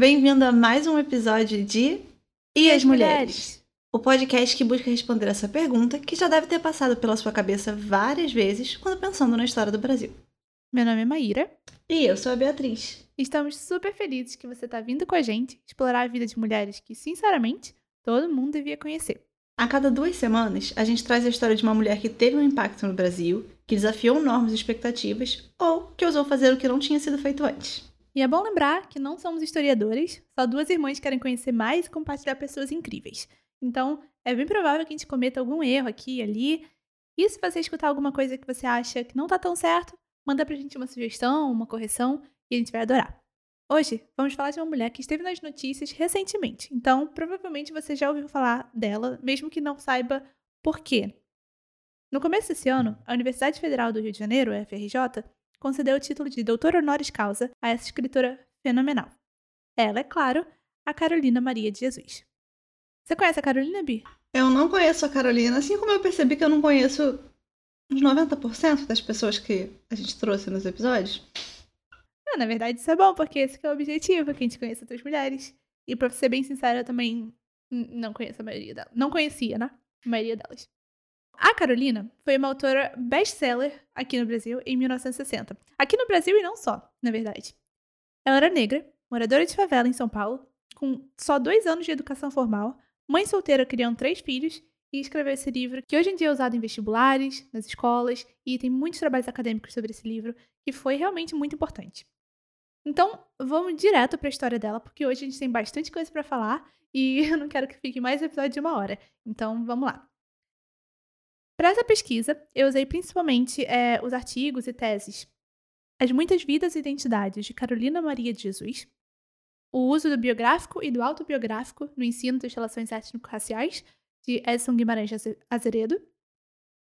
Bem-vindo a mais um episódio de E, as mulheres? O podcast que busca responder essa pergunta que já deve ter passado pela sua cabeça várias vezes quando pensando na história do Brasil. Meu nome é Maíra. E eu sou a Beatriz. Estamos super felizes que você está vindo com a gente explorar a vida de mulheres que, sinceramente, todo mundo devia conhecer. A cada duas semanas, a gente traz a história de uma mulher que teve um impacto no Brasil, que desafiou normas e expectativas, ou que ousou fazer o que não tinha sido feito antes. E é bom lembrar que não somos historiadores, só duas irmãs querem conhecer mais e compartilhar pessoas incríveis. Então, é bem provável que a gente cometa algum erro aqui e ali. E se você escutar alguma coisa que você acha que não tá tão certo, manda pra gente uma sugestão, uma correção, e a gente vai adorar. Hoje, vamos falar de uma mulher que esteve nas notícias recentemente, então provavelmente você já ouviu falar dela, mesmo que não saiba por quê. No começo desse ano, a Universidade Federal do Rio de Janeiro, FRJ, concedeu o título de doutor honoris causa a essa escritora fenomenal. Ela, é claro, a Carolina Maria de Jesus. Você conhece a Carolina, Bi? Eu não conheço a Carolina, assim como eu percebi que eu não conheço uns 90% das pessoas que a gente trouxe nos episódios. Ah, na verdade, isso é bom, porque esse é o objetivo, que a gente conheça outras mulheres. E pra ser bem sincera, eu também não conheço a maioria delas. Não conhecia, né? A maioria delas. A Carolina foi uma autora best-seller aqui no Brasil em 1960. Aqui no Brasil e não só, na verdade. Ela era negra, moradora de favela em São Paulo, com só dois anos de educação formal, mãe solteira criando três filhos e escreveu esse livro, que hoje em dia é usado em vestibulares, nas escolas, e tem muitos trabalhos acadêmicos sobre esse livro, que foi realmente muito importante. Então, vamos direto para a história dela, porque hoje a gente tem bastante coisa para falar e eu não quero que fique mais episódio de uma hora. Então, vamos lá. Para essa pesquisa, eu usei principalmente é, os artigos e teses As Muitas Vidas e Identidades de Carolina Maria de Jesus, o uso do biográfico e do autobiográfico no ensino das relações étnico-raciais, de Edson Guimarães Azeredo,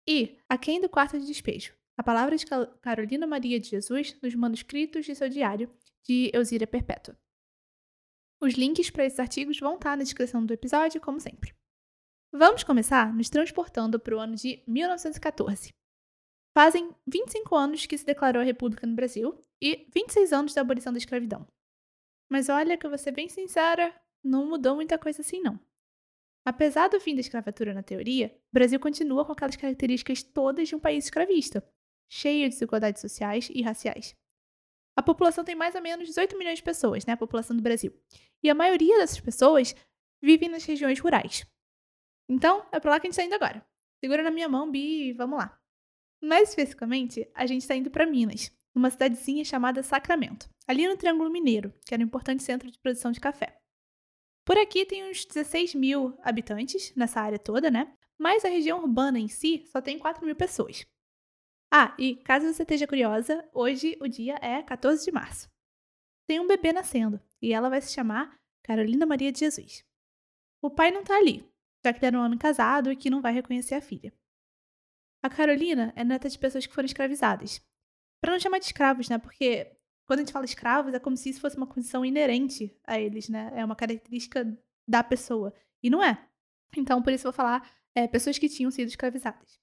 e A Quem do Quarto de Despejo, a palavra de Carolina Maria de Jesus nos manuscritos de seu diário, de Elzira Perpétua. Os links para esses artigos vão estar na descrição do episódio, como sempre. Vamos começar nos transportando para o ano de 1914. Fazem 25 anos que se declarou a República no Brasil e 26 anos da abolição da escravidão. Mas olha que eu vou ser bem sincera, não mudou muita coisa assim não. Apesar do fim da escravatura na teoria, o Brasil continua com aquelas características todas de um país escravista, cheia de desigualdades sociais e raciais. A população tem mais ou menos 18 milhões de pessoas, né? A população do Brasil. E a maioria dessas pessoas vivem nas regiões rurais. Então, é para lá que a gente está indo agora. Segura na minha mão, Bi, vamos lá. Mais especificamente, a gente está indo para Minas, numa cidadezinha chamada Sacramento, ali no Triângulo Mineiro, que era um importante centro de produção de café. Por aqui tem uns 16 mil habitantes nessa área toda, né? Mas a região urbana em si só tem 4 mil pessoas. Ah, e caso você esteja curiosa, hoje o dia é 14 de março. Tem um bebê nascendo e ela vai se chamar Carolina Maria de Jesus. O pai não tá ali, já que ele era um homem casado e que não vai reconhecer a filha. A Carolina é neta de pessoas que foram escravizadas. Para não chamar de escravos, né? Porque quando a gente fala escravos é como se isso fosse uma condição inerente a eles, né? É uma característica da pessoa. E não é. Então, por isso eu vou falar é, pessoas que tinham sido escravizadas.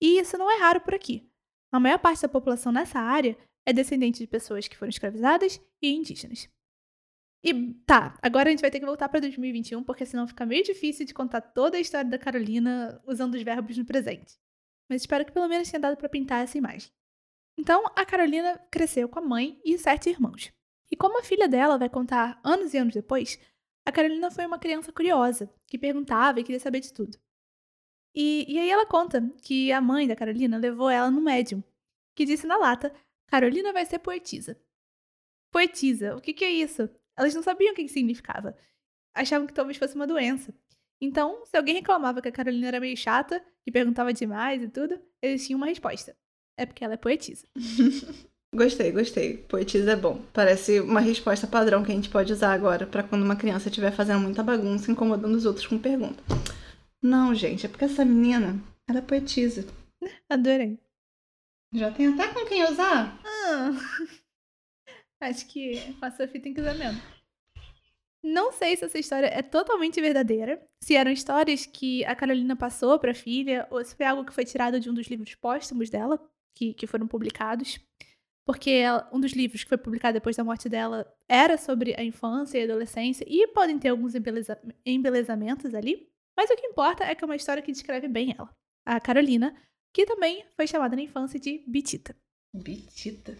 E isso não é raro por aqui. A maior parte da população nessa área é descendente de pessoas que foram escravizadas e indígenas. E tá, agora a gente vai ter que voltar para 2021, porque senão fica meio difícil de contar toda a história da Carolina usando os verbos no presente. Mas espero que pelo menos tenha dado para pintar essa imagem. Então, a Carolina cresceu com a mãe e sete irmãos. E como a filha dela vai contar anos e anos depois, a Carolina foi uma criança curiosa, que perguntava e queria saber de tudo. E, e aí ela conta que a mãe da Carolina levou ela no médium, que disse na lata: Carolina vai ser poetisa. Poetisa, o que, que é isso? Elas não sabiam o que, que significava. Achavam que talvez fosse uma doença. Então, se alguém reclamava que a Carolina era meio chata, que perguntava demais e tudo, eles tinham uma resposta. É porque ela é poetisa. gostei, gostei. Poetisa é bom. Parece uma resposta padrão que a gente pode usar agora para quando uma criança estiver fazendo muita bagunça, incomodando os outros com pergunta. Não, gente, é porque essa menina, ela é poetisa. Adorei. Já tem até com quem usar? Ah, acho que com a que usar mesmo. Não sei se essa história é totalmente verdadeira, se eram histórias que a Carolina passou para a filha, ou se foi algo que foi tirado de um dos livros póstumos dela, que, que foram publicados. porque ela, um dos livros que foi publicado depois da morte dela era sobre a infância e a adolescência, e podem ter alguns embeleza embelezamentos ali, mas o que importa é que é uma história que descreve bem ela. A Carolina, que também foi chamada na infância de Bitita. Bitita?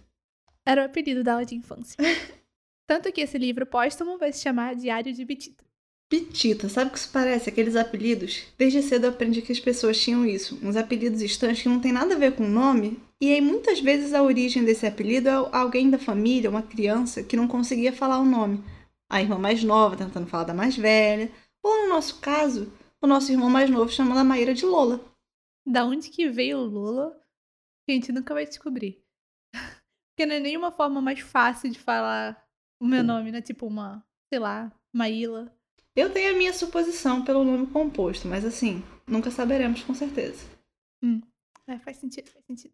Era o apelido dela de infância. Tanto que esse livro póstumo vai se chamar Diário de Bitita. Bitita, sabe o que isso parece? Aqueles apelidos? Desde cedo eu aprendi que as pessoas tinham isso, uns apelidos estranhos que não tem nada a ver com o nome, e aí muitas vezes a origem desse apelido é alguém da família, uma criança, que não conseguia falar o nome. A irmã mais nova tentando falar da mais velha, ou no nosso caso, o nosso irmão mais novo chamando a Maíra de Lola. Da onde que veio o Lola? A gente nunca vai descobrir. Porque não é nenhuma forma mais fácil de falar o meu nome, né? Tipo uma, sei lá, Maíla. Eu tenho a minha suposição pelo nome composto, mas assim, nunca saberemos com certeza. Hum, é, faz sentido, faz sentido.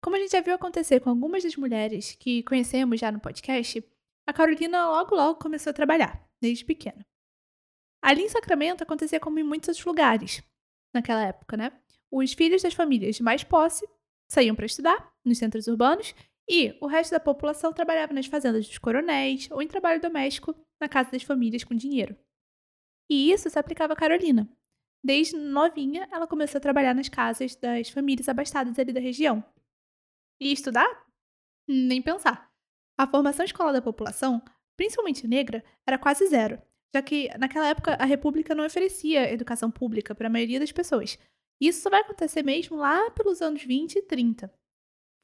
Como a gente já viu acontecer com algumas das mulheres que conhecemos já no podcast, a Carolina logo logo começou a trabalhar, desde pequena. Ali em Sacramento acontecia como em muitos outros lugares, naquela época, né? Os filhos das famílias de mais posse saíam para estudar nos centros urbanos e o resto da população trabalhava nas fazendas dos coronéis ou em trabalho doméstico na casa das famílias com dinheiro. E isso se aplicava a Carolina. Desde novinha, ela começou a trabalhar nas casas das famílias abastadas ali da região. E estudar? Nem pensar. A formação escolar da população, principalmente negra, era quase zero, já que naquela época a República não oferecia educação pública para a maioria das pessoas. Isso só vai acontecer mesmo lá pelos anos 20 e 30.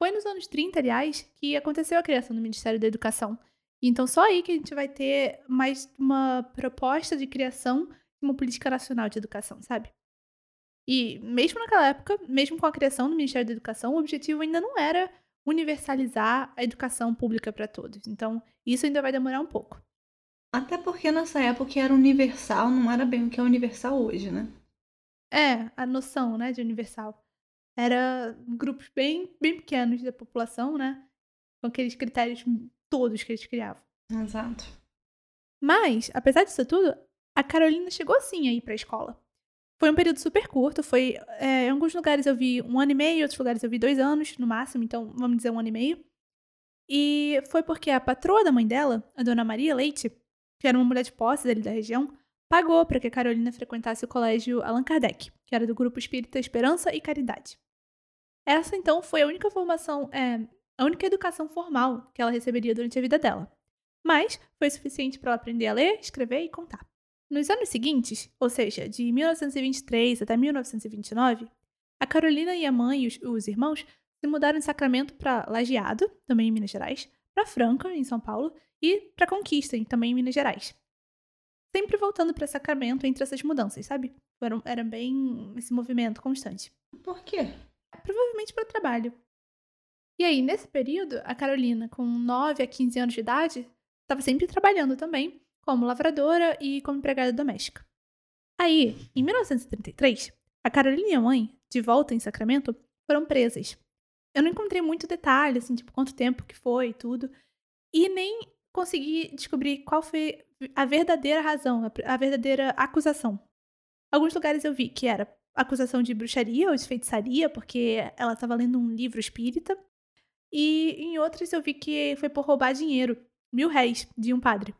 Foi nos anos 30, aliás, que aconteceu a criação do Ministério da Educação. Então, só aí que a gente vai ter mais uma proposta de criação de uma política nacional de educação, sabe? E mesmo naquela época, mesmo com a criação do Ministério da Educação, o objetivo ainda não era universalizar a educação pública para todos. Então, isso ainda vai demorar um pouco. Até porque nessa época era universal, não era bem o que é universal hoje, né? É, a noção, né, de universal era grupos bem, bem pequenos da população, né? Com aqueles critérios todos que eles criavam. Exato. Mas, apesar disso tudo, a Carolina chegou sim a ir pra escola. Foi um período super curto, foi. É, em alguns lugares eu vi um ano e meio, em outros lugares eu vi dois anos no máximo, então vamos dizer um ano e meio. E foi porque a patroa da mãe dela, a dona Maria Leite, que era uma mulher de posse dele da região, pagou para que a Carolina frequentasse o colégio Allan Kardec, que era do grupo Espírita Esperança e Caridade. Essa, então, foi a única formação, é, a única educação formal que ela receberia durante a vida dela. Mas foi suficiente para ela aprender a ler, escrever e contar. Nos anos seguintes, ou seja, de 1923 até 1929, a Carolina e a mãe e os, os irmãos se mudaram de Sacramento para Lajeado, também em Minas Gerais, para Franca, em São Paulo, e para Conquista, também em Minas Gerais sempre voltando para Sacramento entre essas mudanças, sabe? Era, era bem esse movimento constante. Por quê? Provavelmente para trabalho. E aí, nesse período, a Carolina, com 9 a 15 anos de idade, estava sempre trabalhando também, como lavradora e como empregada doméstica. Aí, em 1933, a Carolina e a mãe, de volta em Sacramento, foram presas. Eu não encontrei muito detalhe, assim, tipo, quanto tempo que foi e tudo. E nem consegui descobrir qual foi a verdadeira razão, a verdadeira acusação. Alguns lugares eu vi que era acusação de bruxaria ou de feitiçaria, porque ela estava lendo um livro espírita. E em outros eu vi que foi por roubar dinheiro, mil réis, de um padre.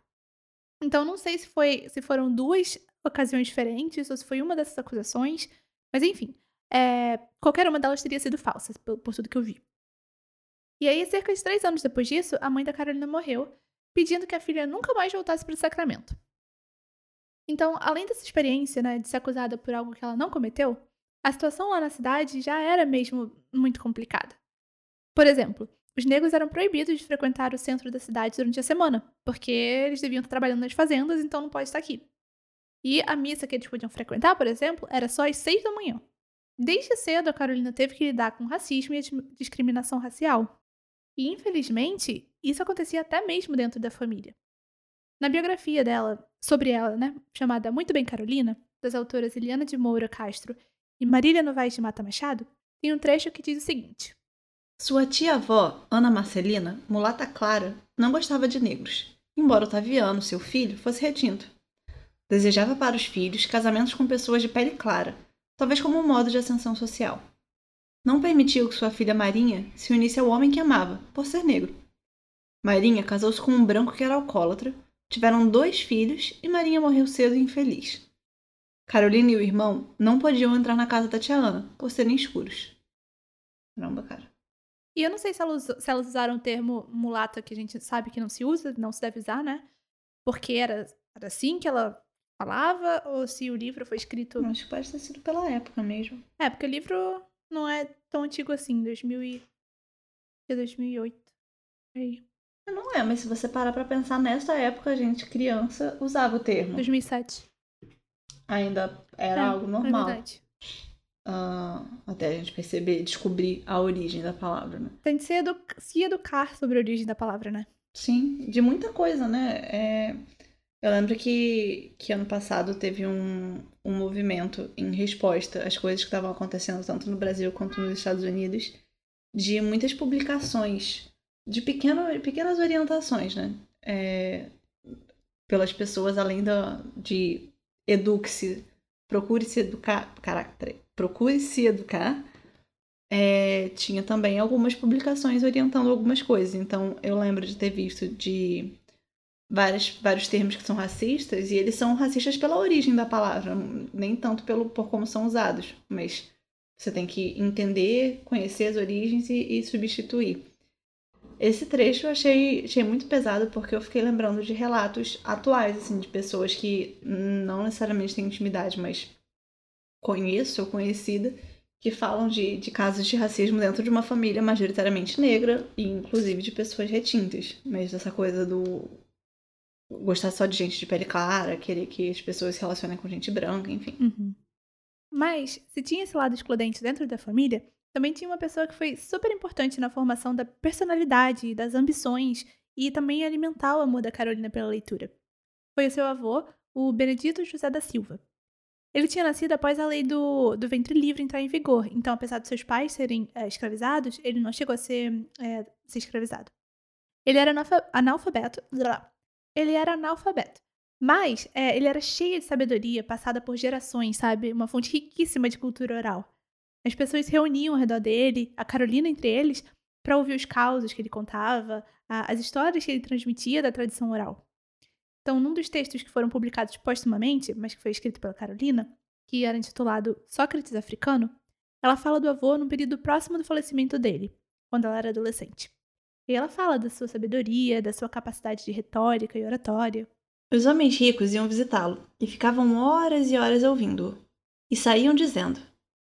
Então não sei se foi se foram duas ocasiões diferentes ou se foi uma dessas acusações, mas enfim, é, qualquer uma delas teria sido falsa, por, por tudo que eu vi. E aí, cerca de três anos depois disso, a mãe da Carolina morreu pedindo que a filha nunca mais voltasse para o Sacramento. Então, além dessa experiência né, de ser acusada por algo que ela não cometeu, a situação lá na cidade já era mesmo muito complicada. Por exemplo, os negros eram proibidos de frequentar o centro da cidade durante a semana, porque eles deviam estar trabalhando nas fazendas, então não pode estar aqui. E a missa que eles podiam frequentar, por exemplo, era só às seis da manhã. Desde cedo, a Carolina teve que lidar com racismo e discriminação racial. E, infelizmente, isso acontecia até mesmo dentro da família. Na biografia dela, sobre ela, né, chamada Muito Bem Carolina, das autoras Eliana de Moura Castro e Marília Novaes de Mata Machado, tem um trecho que diz o seguinte: Sua tia-avó, Ana Marcelina, mulata clara, não gostava de negros, embora Otaviano, seu filho, fosse retinto. Desejava para os filhos casamentos com pessoas de pele clara, talvez como um modo de ascensão social. não permitiu que sua filha Marinha se unisse ao homem que amava, por ser negro. Marinha casou-se com um branco que era alcoólatra, tiveram dois filhos e Marinha morreu cedo e infeliz. Carolina e o irmão não podiam entrar na casa da tia Ana, por serem escuros. Caramba, cara. E eu não sei se elas, se elas usaram o termo mulata, que a gente sabe que não se usa, não se deve usar, né? Porque era, era assim que ela falava, ou se o livro foi escrito. Acho que pode ter sido pela época mesmo. É, porque o livro não é tão antigo assim, 2000 e... 2008. Aí. Não é, mas se você parar pra pensar, nessa época a gente, criança, usava o termo. 2007. Ainda era é, algo normal. É verdade. Uh, até a gente perceber, descobrir a origem da palavra, né? Tem que se, edu se educar sobre a origem da palavra, né? Sim, de muita coisa, né? É... Eu lembro que, que ano passado teve um, um movimento em resposta às coisas que estavam acontecendo tanto no Brasil quanto nos Estados Unidos, de muitas publicações, de pequeno, pequenas orientações, né? É... Pelas pessoas, além da, de eduque-se, procure se educar. Procure se educar, é, tinha também algumas publicações orientando algumas coisas. Então, eu lembro de ter visto de várias, vários termos que são racistas, e eles são racistas pela origem da palavra, nem tanto pelo, por como são usados, mas você tem que entender, conhecer as origens e, e substituir. Esse trecho eu achei, achei muito pesado porque eu fiquei lembrando de relatos atuais, assim, de pessoas que não necessariamente têm intimidade, mas conheço ou conhecida que falam de, de casos de racismo dentro de uma família majoritariamente negra e inclusive de pessoas retintas. Mas essa coisa do gostar só de gente de pele clara, querer que as pessoas se relacionem com gente branca, enfim. Uhum. Mas, se tinha esse lado excludente dentro da família, também tinha uma pessoa que foi super importante na formação da personalidade, das ambições e também alimentar o amor da Carolina pela leitura. Foi o seu avô, o Benedito José da Silva. Ele tinha nascido após a lei do, do ventre livre entrar em vigor, então, apesar de seus pais serem é, escravizados, ele não chegou a ser, é, ser escravizado. Ele era analfabeto. Ele era analfabeto. Mas é, ele era cheio de sabedoria passada por gerações, sabe? Uma fonte riquíssima de cultura oral. As pessoas se reuniam ao redor dele, a Carolina entre eles, para ouvir os causos que ele contava, a, as histórias que ele transmitia da tradição oral. Então, num dos textos que foram publicados postumamente, mas que foi escrito pela Carolina, que era intitulado Sócrates Africano, ela fala do avô num período próximo do falecimento dele, quando ela era adolescente. E ela fala da sua sabedoria, da sua capacidade de retórica e oratória. Os homens ricos iam visitá-lo e ficavam horas e horas ouvindo-o. E saíam dizendo: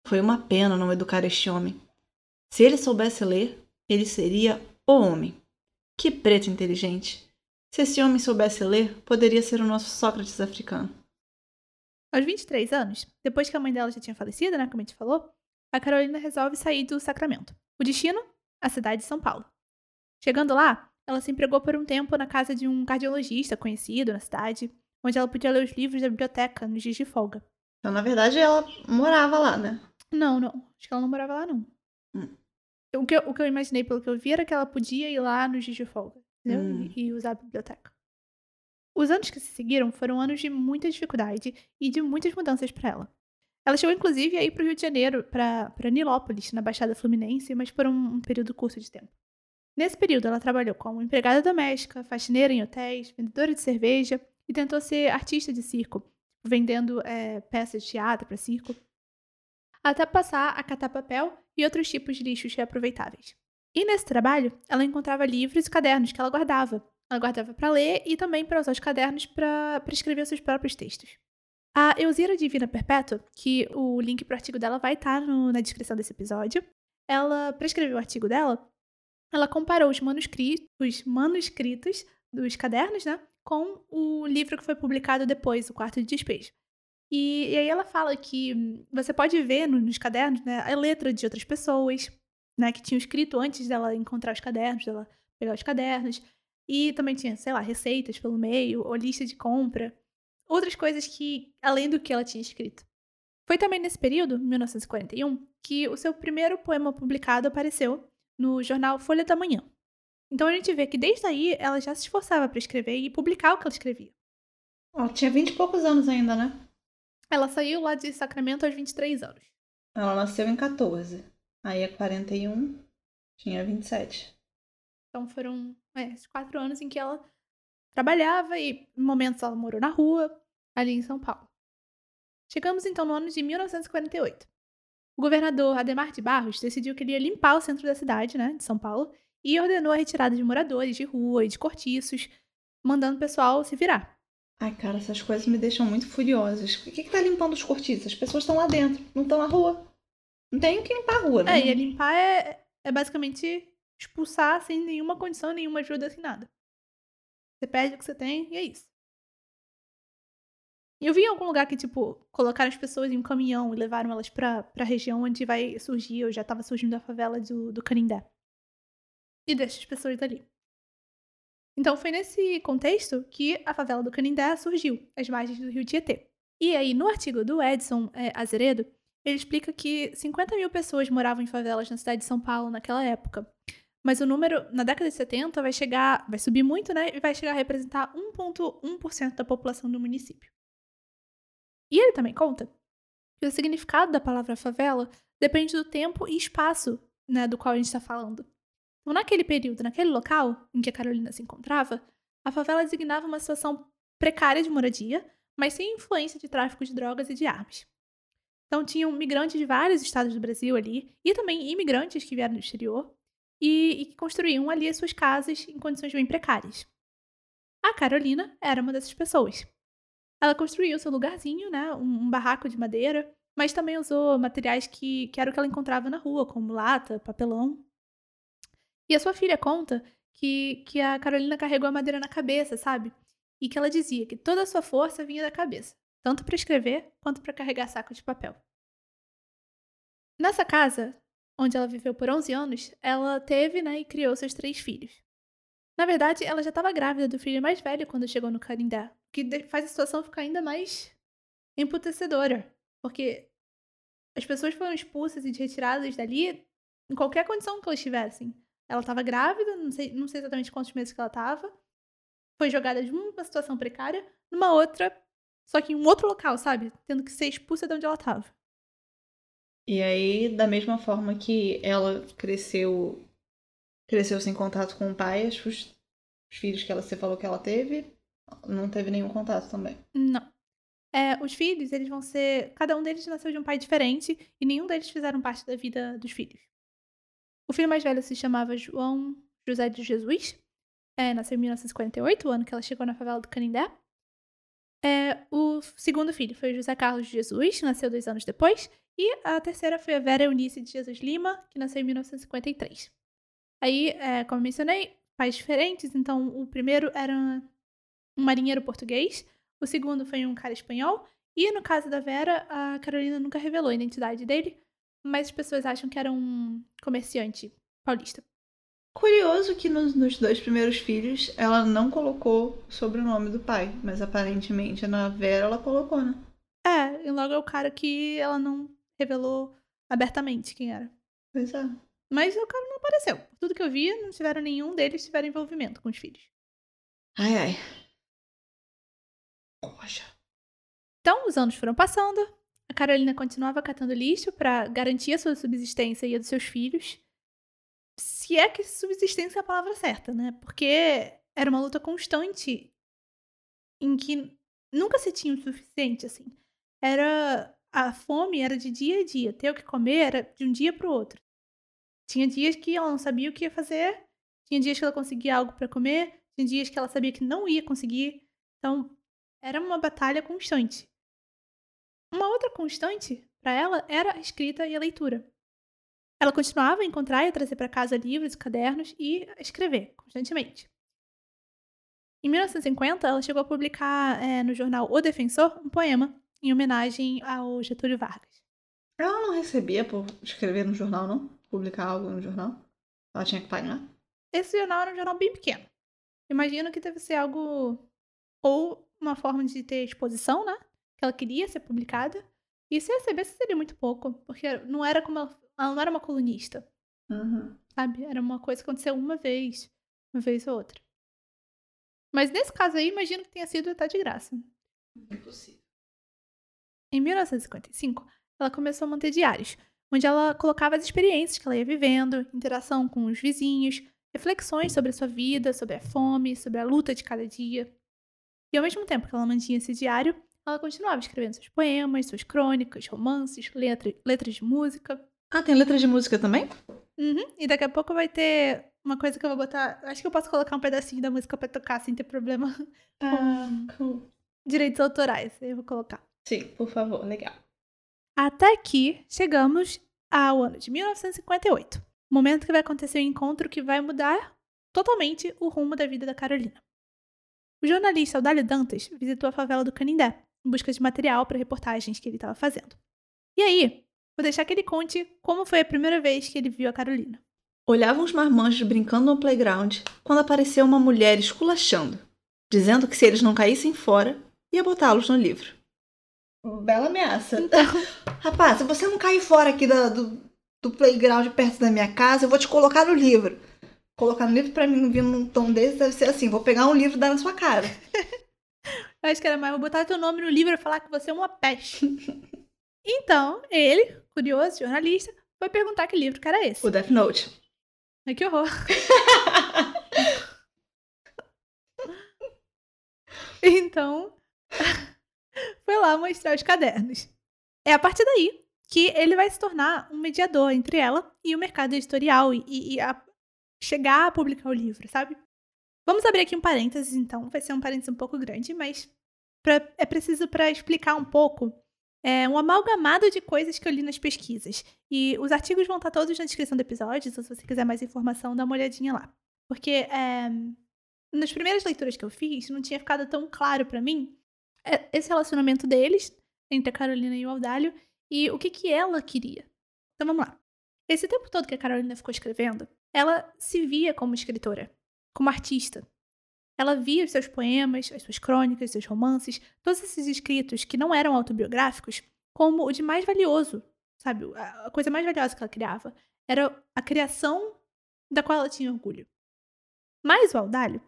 Foi uma pena não educar este homem. Se ele soubesse ler, ele seria o homem. Que preto inteligente! Se esse homem soubesse ler, poderia ser o nosso Sócrates africano. Aos 23 anos, depois que a mãe dela já tinha falecido, né, como a gente falou, a Carolina resolve sair do Sacramento. O destino? A cidade de São Paulo. Chegando lá, ela se empregou por um tempo na casa de um cardiologista conhecido na cidade, onde ela podia ler os livros da biblioteca nos dias de folga. Então, na verdade, ela morava lá, né? Não, não. Acho que ela não morava lá, não. Hum. O, que eu, o que eu imaginei, pelo que eu vi, era que ela podia ir lá nos dias de folga hum. e usar a biblioteca. Os anos que se seguiram foram anos de muita dificuldade e de muitas mudanças para ela. Ela chegou inclusive a ir para o Rio de Janeiro, para Nilópolis, na Baixada Fluminense, mas por um, um período curto de tempo. Nesse período, ela trabalhou como empregada doméstica, faxineira em hotéis, vendedora de cerveja e tentou ser artista de circo, vendendo é, peças de teatro para circo, até passar a catar papel e outros tipos de lixos reaproveitáveis. E nesse trabalho, ela encontrava livros e cadernos que ela guardava. Ela guardava para ler e também para usar os cadernos para escrever seus próprios textos. A Elzira Divina Perpétua, que o link para o artigo dela vai estar tá na descrição desse episódio, ela, para escrever o artigo dela, ela comparou os manuscritos, os manuscritos dos cadernos, né, com o livro que foi publicado depois, O Quarto de Despejo. E, e aí ela fala que você pode ver no, nos cadernos né, a letra de outras pessoas, né, que tinham escrito antes dela encontrar os cadernos, dela pegar os cadernos. E também tinha, sei lá, receitas pelo meio, ou lista de compra. Outras coisas que, além do que ela tinha escrito. Foi também nesse período, 1941, que o seu primeiro poema publicado apareceu no jornal Folha da Manhã. Então a gente vê que desde aí ela já se esforçava para escrever e publicar o que ela escrevia. Ela tinha 20 e poucos anos ainda, né? Ela saiu lá de Sacramento aos 23 anos. Ela nasceu em 14. Aí é 41, tinha 27. Então foram é, esses quatro anos em que ela trabalhava e em momentos ela morou na rua, ali em São Paulo. Chegamos então no ano de 1948. O governador Ademar de Barros decidiu que ele ia limpar o centro da cidade, né, de São Paulo, e ordenou a retirada de moradores de rua e de cortiços, mandando o pessoal se virar. Ai, cara, essas coisas me deixam muito furiosas. Por que, que tá limpando os cortiços? As pessoas estão lá dentro, não estão na rua. Não tem que limpar a rua, né? É, e limpar é, é basicamente expulsar sem nenhuma condição, nenhuma ajuda, assim, nada. Você perde o que você tem e é isso. Eu vi em algum lugar que, tipo, colocaram as pessoas em um caminhão e levaram elas pra, pra região onde vai surgir, ou já tava surgindo a favela do, do Canindé. E deixa as pessoas ali. Então foi nesse contexto que a favela do Canindé surgiu, às margens do rio Tietê. E aí, no artigo do Edson é, Azeredo, ele explica que 50 mil pessoas moravam em favelas na cidade de São Paulo naquela época. Mas o número, na década de 70, vai chegar, vai subir muito, né? E vai chegar a representar 1,1% da população do município. E ele também conta que o significado da palavra favela depende do tempo e espaço né, do qual a gente está falando. Então, naquele período, naquele local em que a Carolina se encontrava, a favela designava uma situação precária de moradia, mas sem influência de tráfico de drogas e de armas. Então, tinham migrantes de vários estados do Brasil ali, e também imigrantes que vieram do exterior, e, e que construíam ali as suas casas em condições bem precárias. A Carolina era uma dessas pessoas. Ela construiu seu lugarzinho, né, um, um barraco de madeira, mas também usou materiais que, que era o que ela encontrava na rua, como lata, papelão. E a sua filha conta que, que a Carolina carregou a madeira na cabeça, sabe? E que ela dizia que toda a sua força vinha da cabeça, tanto para escrever quanto para carregar saco de papel. Nessa casa, onde ela viveu por 11 anos, ela teve né, e criou seus três filhos. Na verdade, ela já estava grávida do filho mais velho quando chegou no Canindé, o que faz a situação ficar ainda mais emputecedora, porque as pessoas foram expulsas e retiradas dali em qualquer condição que elas tivessem. Ela estava grávida, não sei, não sei exatamente quantos meses que ela estava, foi jogada de uma situação precária numa outra, só que em um outro local, sabe? Tendo que ser expulsa de onde ela estava. E aí, da mesma forma que ela cresceu cresceu sem contato com o pai, os, os filhos que ela você falou que ela teve, não teve nenhum contato também. Não. É, os filhos, eles vão ser. Cada um deles nasceu de um pai diferente e nenhum deles fizeram parte da vida dos filhos. O filho mais velho se chamava João José de Jesus. É, nasceu em 1948, o ano que ela chegou na favela do Canindé. É, o segundo filho foi José Carlos de Jesus, nasceu dois anos depois. E a terceira foi a Vera Eunice de Jesus Lima, que nasceu em 1953. Aí, é, como mencionei, pais diferentes. Então, o primeiro era um marinheiro português, o segundo foi um cara espanhol. E no caso da Vera, a Carolina nunca revelou a identidade dele, mas as pessoas acham que era um comerciante paulista. Curioso que nos, nos dois primeiros filhos ela não colocou o sobrenome do pai, mas aparentemente na Vera ela colocou, né? É, e logo é o cara que ela não revelou abertamente quem era. Pois é. Mas o cara não apareceu. Tudo que eu vi, não tiveram nenhum deles tiveram envolvimento com os filhos. Ai, ai. Poxa. Então, os anos foram passando. A Carolina continuava catando lixo para garantir a sua subsistência e a dos seus filhos. Se é que subsistência é a palavra certa, né? Porque era uma luta constante em que nunca se tinha o suficiente, assim. Era a fome era de dia a dia, ter o que comer era de um dia para o outro. Tinha dias que ela não sabia o que ia fazer, tinha dias que ela conseguia algo para comer, tinha dias que ela sabia que não ia conseguir. Então, era uma batalha constante. Uma outra constante para ela era a escrita e a leitura. Ela continuava a encontrar e a trazer para casa livros e cadernos e a escrever constantemente. Em 1950, ela chegou a publicar é, no jornal O Defensor um poema em homenagem ao Getúlio Vargas. Ela não recebia por escrever no jornal, não? publicar algo no jornal? Ela tinha que pagar? Esse jornal era um jornal bem pequeno. Imagino que deve ser algo. Ou uma forma de ter exposição, né? Que ela queria ser publicada. E se recebesse seria muito pouco. Porque não era como ela. Ela não era uma colunista. Uhum. Sabe? Era uma coisa que aconteceu uma vez. Uma vez ou outra. Mas nesse caso aí, imagino que tenha sido até de graça. Impossível. Em 1955, ela começou a manter diários, onde ela colocava as experiências que ela ia vivendo, interação com os vizinhos, reflexões sobre a sua vida, sobre a fome, sobre a luta de cada dia. E ao mesmo tempo que ela mantinha esse diário, ela continuava escrevendo seus poemas, suas crônicas, romances, letra, letras de música. Ah, tem letra de música também? Uhum. E daqui a pouco vai ter uma coisa que eu vou botar. Acho que eu posso colocar um pedacinho da música pra tocar sem ter problema Ah, com direitos autorais. Eu vou colocar. Sim, por favor, legal. Até aqui chegamos ao ano de 1958. Momento que vai acontecer um encontro que vai mudar totalmente o rumo da vida da Carolina. O jornalista Audálio Dantas visitou a favela do Canindé em busca de material para reportagens que ele estava fazendo. E aí, vou deixar que ele conte como foi a primeira vez que ele viu a Carolina. Olhavam os marmanjos brincando no playground quando apareceu uma mulher esculachando, dizendo que se eles não caíssem fora, ia botá-los no livro. Bela ameaça. Rapaz, se você não cair fora aqui da- do, do playground perto da minha casa, eu vou te colocar no livro. Colocar no livro pra mim vir num tom desse deve ser assim: vou pegar um livro e dar na sua cara. Eu acho que era mais, vou botar teu nome no livro e falar que você é uma peste. então, ele, curioso, jornalista, foi perguntar que livro que era esse. O Death Note. Ai, que horror. então, foi lá mostrar os cadernos. É a partir daí que ele vai se tornar um mediador entre ela e o mercado editorial e, e- a chegar a publicar o livro, sabe? Vamos abrir aqui um parênteses, então. Vai ser um parênteses um pouco grande, mas pra- é preciso para explicar um pouco é, um amalgamado de coisas que eu li nas pesquisas. E os artigos vão estar todos na descrição do episódio, então se você quiser mais informação, dá uma olhadinha lá. Porque é, nas primeiras leituras que eu fiz, não tinha ficado tão claro pra mim é, esse relacionamento deles, entre a Carolina e o Audálio, e o que, que ela queria. Então vamos lá. Esse tempo todo que a Carolina ficou escrevendo, ela se via como escritora, como artista. Ela via os seus poemas, as suas crônicas, seus romances, todos esses escritos que não eram autobiográficos, como o de mais valioso, sabe? A coisa mais valiosa que ela criava era a criação da qual ela tinha orgulho. Mas o Audálio,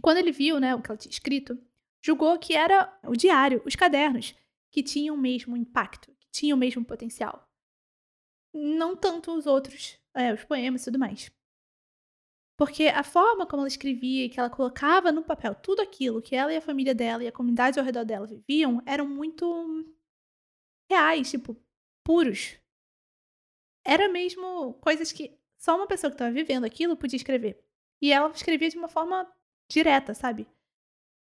quando ele viu né, o que ela tinha escrito, julgou que era o diário, os cadernos, que tinham o mesmo impacto, que tinham o mesmo potencial. Não tanto os outros, é, os poemas e tudo mais. Porque a forma como ela escrevia e que ela colocava no papel tudo aquilo que ela e a família dela e a comunidade ao redor dela viviam eram muito reais, tipo, puros. Era mesmo coisas que só uma pessoa que estava vivendo aquilo podia escrever. E ela escrevia de uma forma direta, sabe?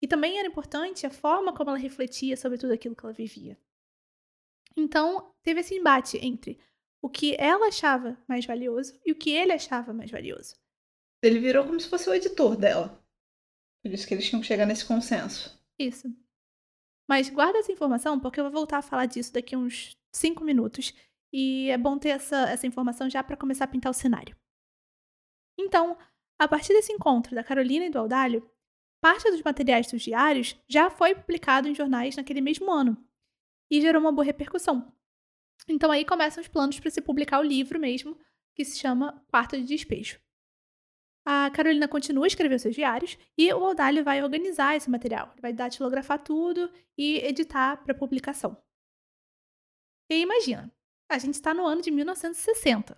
E também era importante a forma como ela refletia sobre tudo aquilo que ela vivia. Então, teve esse embate entre o que ela achava mais valioso e o que ele achava mais valioso. Ele virou como se fosse o editor dela. Por isso que eles tinham que chegar nesse consenso. Isso. Mas guarda essa informação porque eu vou voltar a falar disso daqui uns 5 minutos. E é bom ter essa, essa informação já para começar a pintar o cenário. Então, a partir desse encontro da Carolina e do Audálio, parte dos materiais dos diários já foi publicado em jornais naquele mesmo ano e gerou uma boa repercussão. Então aí começam os planos para se publicar o livro mesmo, que se chama Quarto de Despejo. A Carolina continua a escrever seus diários e o Audálio vai organizar esse material. Ele vai datilografar tudo e editar para publicação. E imagina, a gente está no ano de 1960.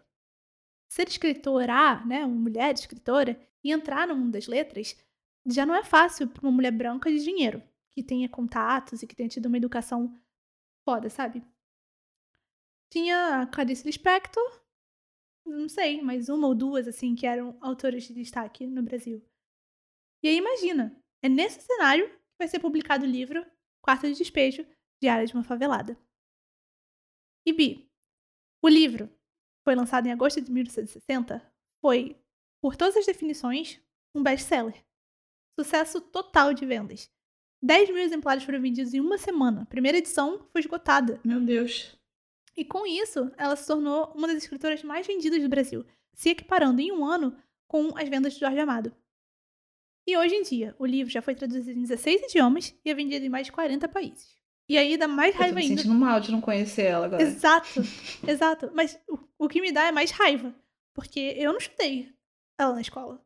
Ser escritora, né, uma mulher escritora, e entrar no mundo das letras já não é fácil para uma mulher branca de dinheiro, que tenha contatos e que tenha tido uma educação foda, sabe? Tinha a Clarice Lispector, não sei, mais uma ou duas, assim, que eram autoras de destaque no Brasil. E aí imagina, é nesse cenário que vai ser publicado o livro Quarto de Despejo, Diário de uma Favelada. E Bi, o livro foi lançado em agosto de 1960, foi, por todas as definições, um best-seller. Sucesso total de vendas. 10 mil exemplares foram vendidos em uma semana. A primeira edição foi esgotada. Meu Deus. E com isso, ela se tornou uma das escritoras mais vendidas do Brasil, se equiparando em um ano com as vendas de Jorge Amado. E hoje em dia, o livro já foi traduzido em 16 idiomas e é vendido em mais de 40 países. E aí dá mais Eu tô raiva me ainda. sentindo mal de não conhecer ela agora. Exato, exato. Mas o, o que me dá é mais raiva. Porque eu não estudei ela na escola.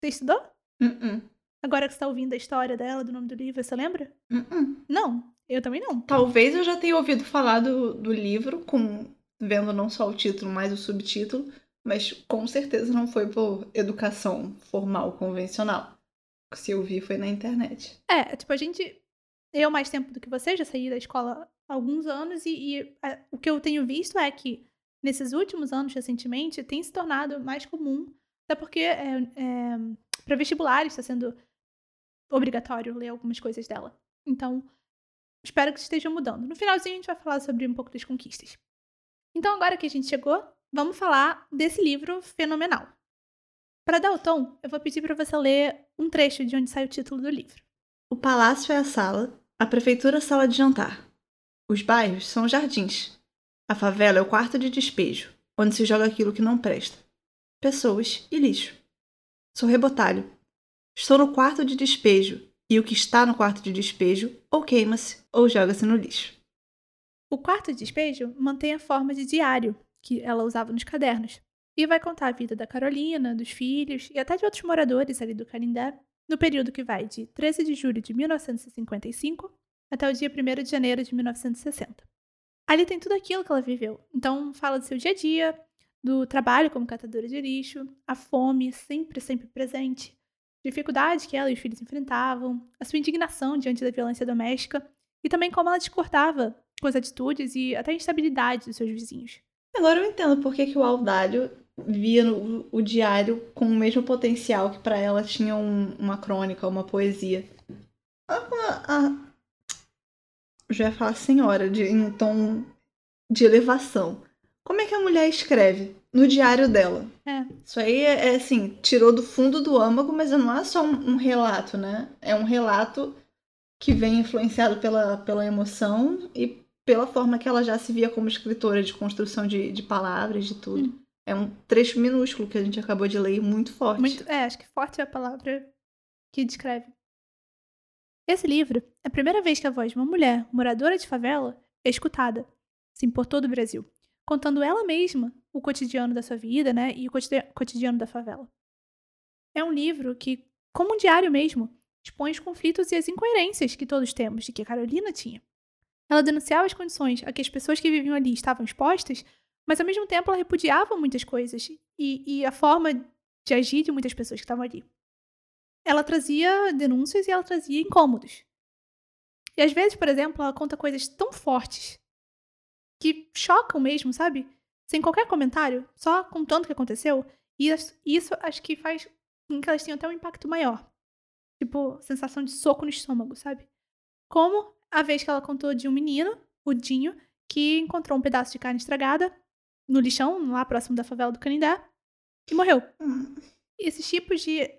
Você estudou? Uh-uh. Agora que você tá ouvindo a história dela, do nome do livro, você lembra? Uh-uh. Não, eu também não. Talvez eu já tenha ouvido falar do, do livro com vendo não só o título, mas o subtítulo, mas com certeza não foi por educação formal convencional. Se eu vi foi na internet. É, tipo, a gente. Eu mais tempo do que você, já saí da escola há alguns anos, e, e a, o que eu tenho visto é que nesses últimos anos, recentemente, tem se tornado mais comum, até porque é, é, para vestibulares está sendo obrigatório ler algumas coisas dela. Então, espero que esteja mudando. No finalzinho, a gente vai falar sobre um pouco das conquistas. Então, agora que a gente chegou, vamos falar desse livro fenomenal. Para dar o tom, eu vou pedir para você ler um trecho de onde sai o título do livro. O palácio é a sala, a prefeitura a sala de jantar. Os bairros são jardins. A favela é o quarto de despejo, onde se joga aquilo que não presta. Pessoas e lixo. Sou rebotalho. Estou no quarto de despejo, e o que está no quarto de despejo ou queima-se ou joga-se no lixo. O quarto de despejo mantém a forma de diário que ela usava nos cadernos e vai contar a vida da Carolina, dos filhos e até de outros moradores ali do Canindé no período que vai de 13 de julho de 1955 até o dia 1 de janeiro de 1960. Ali tem tudo aquilo que ela viveu. Então, fala do seu dia a dia, do trabalho como catadora de lixo, a fome sempre, sempre presente, dificuldades que ela e os filhos enfrentavam, a sua indignação diante da violência doméstica e também como ela discordava com as atitudes e até a instabilidade dos seus vizinhos. Agora eu entendo por que, que o Aldalho via no, o diário com o mesmo potencial que para ela tinha um, uma crônica, uma poesia. A, a, já ia falar senhora, de, em tom de elevação. Como é que a mulher escreve? No diário dela. É. Isso aí é, é assim, tirou do fundo do âmago, mas não é só um, um, relato, né? É um relato que vem influenciado pela, pela emoção e pela forma que ela já se via como escritora de construção de, de palavras, de tudo. Hum. É um trecho minúsculo que a gente acabou de ler muito forte. Muito, é, acho que forte é a palavra que descreve. Esse livro é a primeira vez que a voz de uma mulher, moradora de favela, é escutada, sim, por todo o Brasil, contando ela mesma o cotidiano da sua vida, né, e o cotidiano da favela. É um livro que, como um diário mesmo, expõe os conflitos e as incoerências que todos temos, e que a Carolina tinha. Ela denunciava as condições a que as pessoas que viviam ali estavam expostas, mas ao mesmo tempo ela repudiava muitas coisas e, e a forma de agir de muitas pessoas que estavam ali ela trazia denúncias e ela trazia incômodos. E às vezes, por exemplo, ela conta coisas tão fortes que chocam mesmo, sabe? Sem qualquer comentário, só contando o que aconteceu. E isso acho que faz com que elas tenham até um impacto maior. Tipo, sensação de soco no estômago, sabe? Como a vez que ela contou de um menino, o Dinho, que encontrou um pedaço de carne estragada no lixão, lá próximo da favela do Canindé, e morreu. Hum. Esses tipos de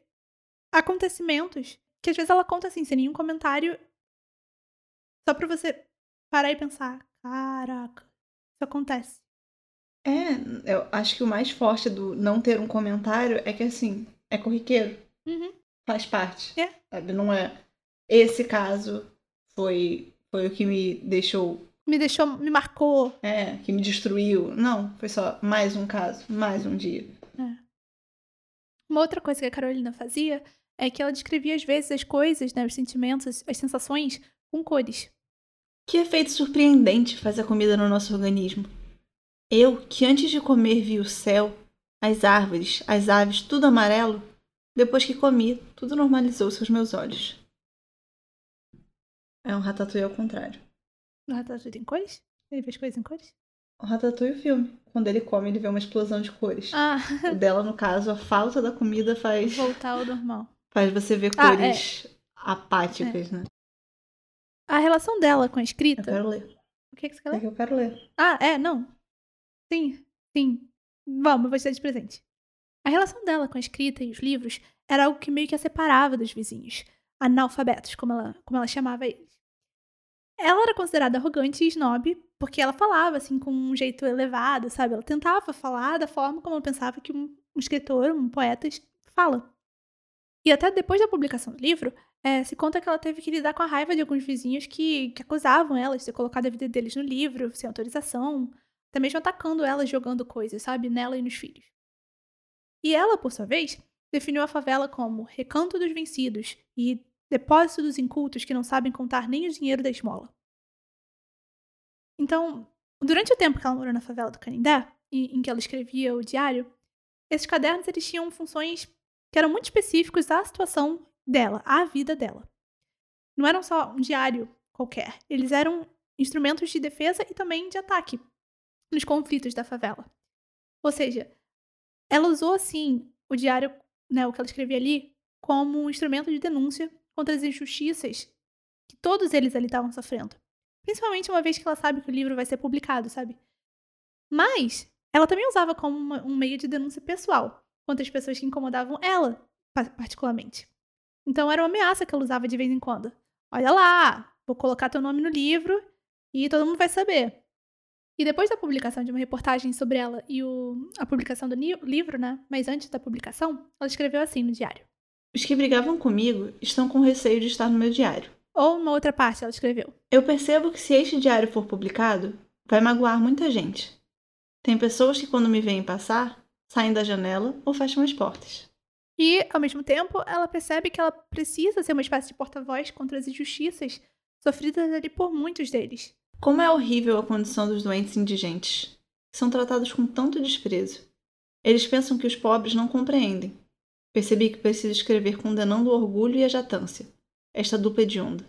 acontecimentos que às vezes ela conta assim, sem nenhum comentário, só pra você parar e pensar: caraca, isso acontece. É, eu acho que o mais forte do não ter um comentário é que assim, é corriqueiro. Uhum. Faz parte. É. Sabe? Não é. Esse caso foi, foi o que me deixou. Me deixou, me marcou. É, que me destruiu. Não, foi só mais um caso, mais um dia. É. Uma outra coisa que a Carolina fazia é que ela descrevia às vezes as coisas, né, os sentimentos, as sensações com cores. Que efeito surpreendente faz a comida no nosso organismo. Eu, que antes de comer vi o céu, as árvores, as aves, tudo amarelo, depois que comi, tudo normalizou-se aos meus olhos. É um ratatouille ao contrário. O ratatouille tem cores? Ele vê as coisas em cores? O ratatouille o filme. Quando ele come, ele vê uma explosão de cores. Ah. O dela, no caso, a falta da comida faz... Voltar ao normal. Faz você ver Ah, cores apáticas, né? A relação dela com a escrita. Eu quero ler. O que, que você quer É ler? que eu quero ler. Ah, é, não. Sim, sim. Vamos, vou te dar de presente. A relação dela com a escrita e os livros era algo que meio que a separava dos vizinhos. Analfabetos, como ela, como ela chamava eles. Ela era considerada arrogante e snob porque ela falava assim com um jeito elevado, sabe? Ela tentava falar da forma como ela pensava que um, escritor, um poeta fala. E até depois da publicação do livro, eh, se conta que ela teve que lidar com a raiva de alguns vizinhos que, que acusavam ela de ter colocado a vida deles no livro, sem autorização, até mesmo atacando ela, jogando coisas, sabe, nela e nos filhos. E ela, por sua vez, definiu a favela como recanto dos vencidos e depósito dos incultos que não sabem contar nem o dinheiro da esmola. Então, Durante o tempo que ela morou na favela do Canindé, em que ela escrevia o diário, esses cadernos eles tinham funções que eram muito específicos à situação dela, à vida dela. Não eram só um diário qualquer, eles eram instrumentos de defesa e também de ataque nos conflitos da favela. Ou seja, ela usou assim o diário, né, o que ela escrevia ali, como um instrumento de denúncia contra as injustiças que todos eles ali estavam sofrendo. Principalmente uma vez que ela sabe que o livro vai ser publicado, sabe? Mas ela também usava como uma, um meio de denúncia pessoal contra as pessoas que incomodavam ela, particularmente. Então era uma ameaça que ela usava de vez em quando. Olha lá, vou colocar teu nome no livro e todo mundo vai saber. E depois da publicação de uma reportagem sobre ela e o, a publicação do livro, né? Mas antes da publicação, ela escreveu assim no diário: Os que brigavam comigo estão com receio de estar no meu diário. Ou numa outra parte, ela escreveu: Eu percebo que se este diário for publicado, vai magoar muita gente. Tem pessoas que, quando me veem passar, saem da janela ou fecham as portas. E, ao mesmo tempo, ela percebe que ela precisa ser uma espécie de porta-voz contra as injustiças sofridas ali por muitos deles. Como é horrível a condição dos doentes indigentes. São tratados com tanto desprezo. Eles pensam que os pobres não compreendem. Percebi que preciso escrever condenando o orgulho e a jatância. Esta dupla hedionda.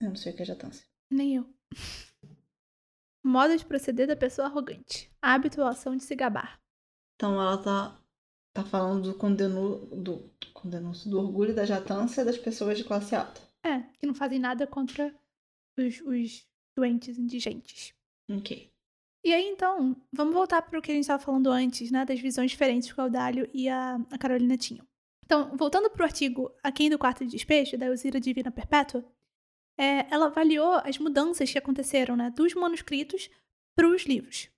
Eu não sei o que é jatância. Nem eu. Modo de proceder da pessoa arrogante. Hábito ou ação de se gabar. Então ela tá, tá falando do condenu, do condenúncio do orgulho e da jatância das pessoas de classe alta. É, que não fazem nada contra os, os doentes indigentes. Ok. E aí, então, vamos voltar para o que a gente estava falando antes, né? Das visões diferentes que o Audálio e a, a Carolina tinham. Então, voltando para o artigo Aquém do Quarto de Despejo, da Elzira Divina Perpétua, é, ela avaliou as mudanças que aconteceram né, dos manuscritos para os livros.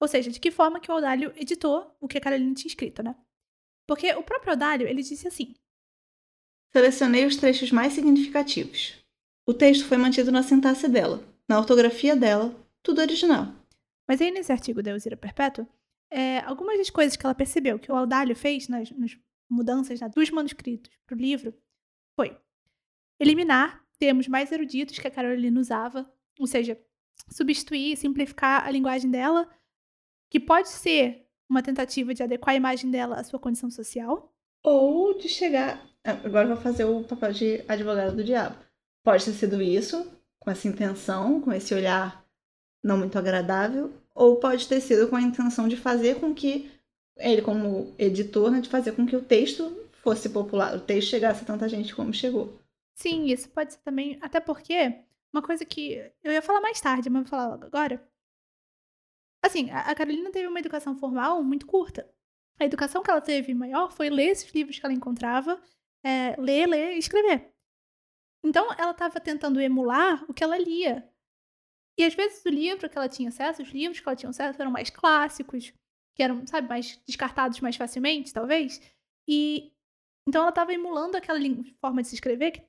Ou seja, de que forma que o Audálio editou o que a Carolina tinha escrito, né? Porque o próprio Audálio, ele disse assim... Selecionei os trechos mais significativos. O texto foi mantido na sintaxe dela, na ortografia dela, tudo original. Mas aí nesse artigo da Elzira Perpétua, é, algumas das coisas que ela percebeu que o Audálio fez nas, nas mudanças né, dos manuscritos para o livro foi eliminar termos mais eruditos que a Carolina usava, ou seja, substituir, simplificar a linguagem dela, que pode ser uma tentativa de adequar a imagem dela à sua condição social. Ou de chegar. Agora vou fazer o papel de advogado do diabo. Pode ter sido isso, com essa intenção, com esse olhar não muito agradável, ou pode ter sido com a intenção de fazer com que ele, como editor, né, de fazer com que o texto fosse popular, o texto chegasse a tanta gente como chegou. Sim, isso pode ser também, até porque uma coisa que eu ia falar mais tarde, mas vou falar logo agora. Assim, a Carolina teve uma educação formal muito curta. A educação que ela teve maior foi ler esses livros que ela encontrava, é, ler, ler e escrever. Então, ela estava tentando emular o que ela lia. E às vezes o livro que ela tinha acesso, os livros que ela tinha acesso eram mais clássicos, que eram, sabe, mais descartados mais facilmente, talvez. E então ela estava emulando aquela forma de se escrever que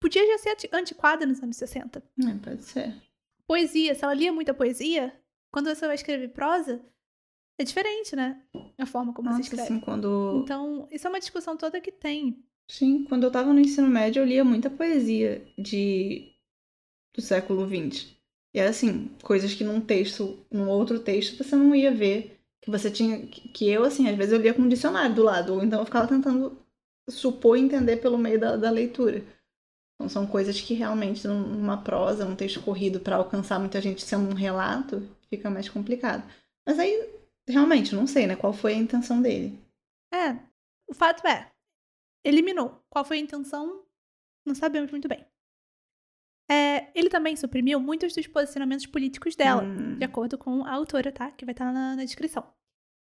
podia já ser antiquada nos anos 60. É, pode ser. Poesia, se ela lia muita poesia, quando você vai escrever prosa, é diferente, né? A forma como Nossa, você escreve. Assim, quando... Então, isso é uma discussão toda que tem. Sim, quando eu tava no ensino médio, eu lia muita poesia de do século XX. E era assim, coisas que num texto, num outro texto, você não ia ver. Que você tinha. Que eu, assim, às vezes eu lia com um dicionário do lado. Ou então eu ficava tentando supor entender pelo meio da, da leitura. Então são coisas que realmente, numa prosa, num texto corrido, para alcançar muita gente sendo um relato, fica mais complicado. Mas aí, realmente, não sei, né? Qual foi a intenção dele. É. O fato é, eliminou. Qual foi a intenção? Não sabemos muito bem. É, ele também suprimiu muitos dos posicionamentos políticos dela, Hum. de acordo com a autora, tá? Que vai estar na, na descrição.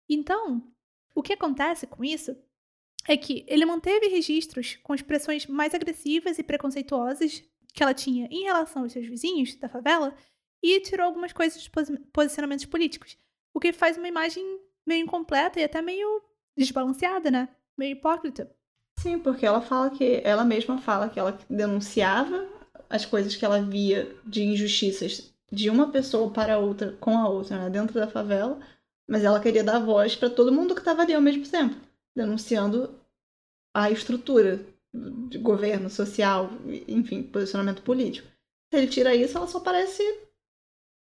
Então, o que acontece com isso é que ele manteve registros com expressões mais agressivas e preconceituosas que ela tinha em relação aos seus vizinhos da favela e tirou algumas coisas dos posi- posicionamentos políticos, o que faz uma imagem meio incompleta e até meio desbalanceada, né? Meio hipócrita. Sim, porque ela fala que. Ela mesma fala que ela denunciava as coisas que ela via de injustiças de uma pessoa para outra, com a outra, né, dentro da favela, mas ela queria dar voz para todo mundo que estava ali ao mesmo tempo, denunciando a estrutura de governo social, enfim, posicionamento político. Se ele tira isso, ela só parece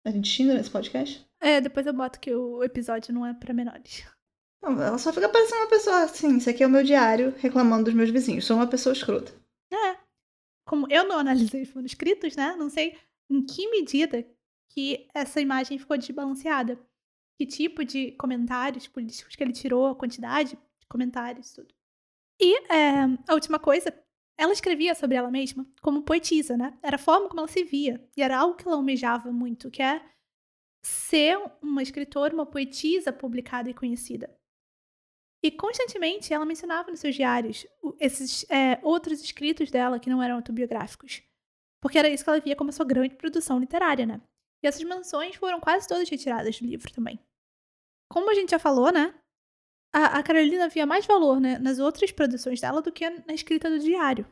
A gente xinga nesse podcast? É, depois eu boto que o episódio não é pra menores. Não, ela só fica parecendo uma pessoa assim, isso aqui é o meu diário reclamando dos meus vizinhos. Sou uma pessoa escrota. É. Como eu não analisei os manuscritos, né? Não sei em que medida que essa imagem ficou desbalanceada. Que tipo de comentários políticos que ele tirou, a quantidade de comentários, tudo. E é, a última coisa, ela escrevia sobre ela mesma como poetisa, né? Era a forma como ela se via. E era algo que ela almejava muito, que é ser uma escritora, uma poetisa publicada e conhecida. E constantemente ela mencionava nos seus diários esses é, outros escritos dela que não eram autobiográficos. Porque era isso que ela via como sua grande produção literária, né? E essas menções foram quase todas retiradas do livro também. Como a gente já falou, né? A, a Carolina via mais valor né, nas outras produções dela do que na escrita do diário.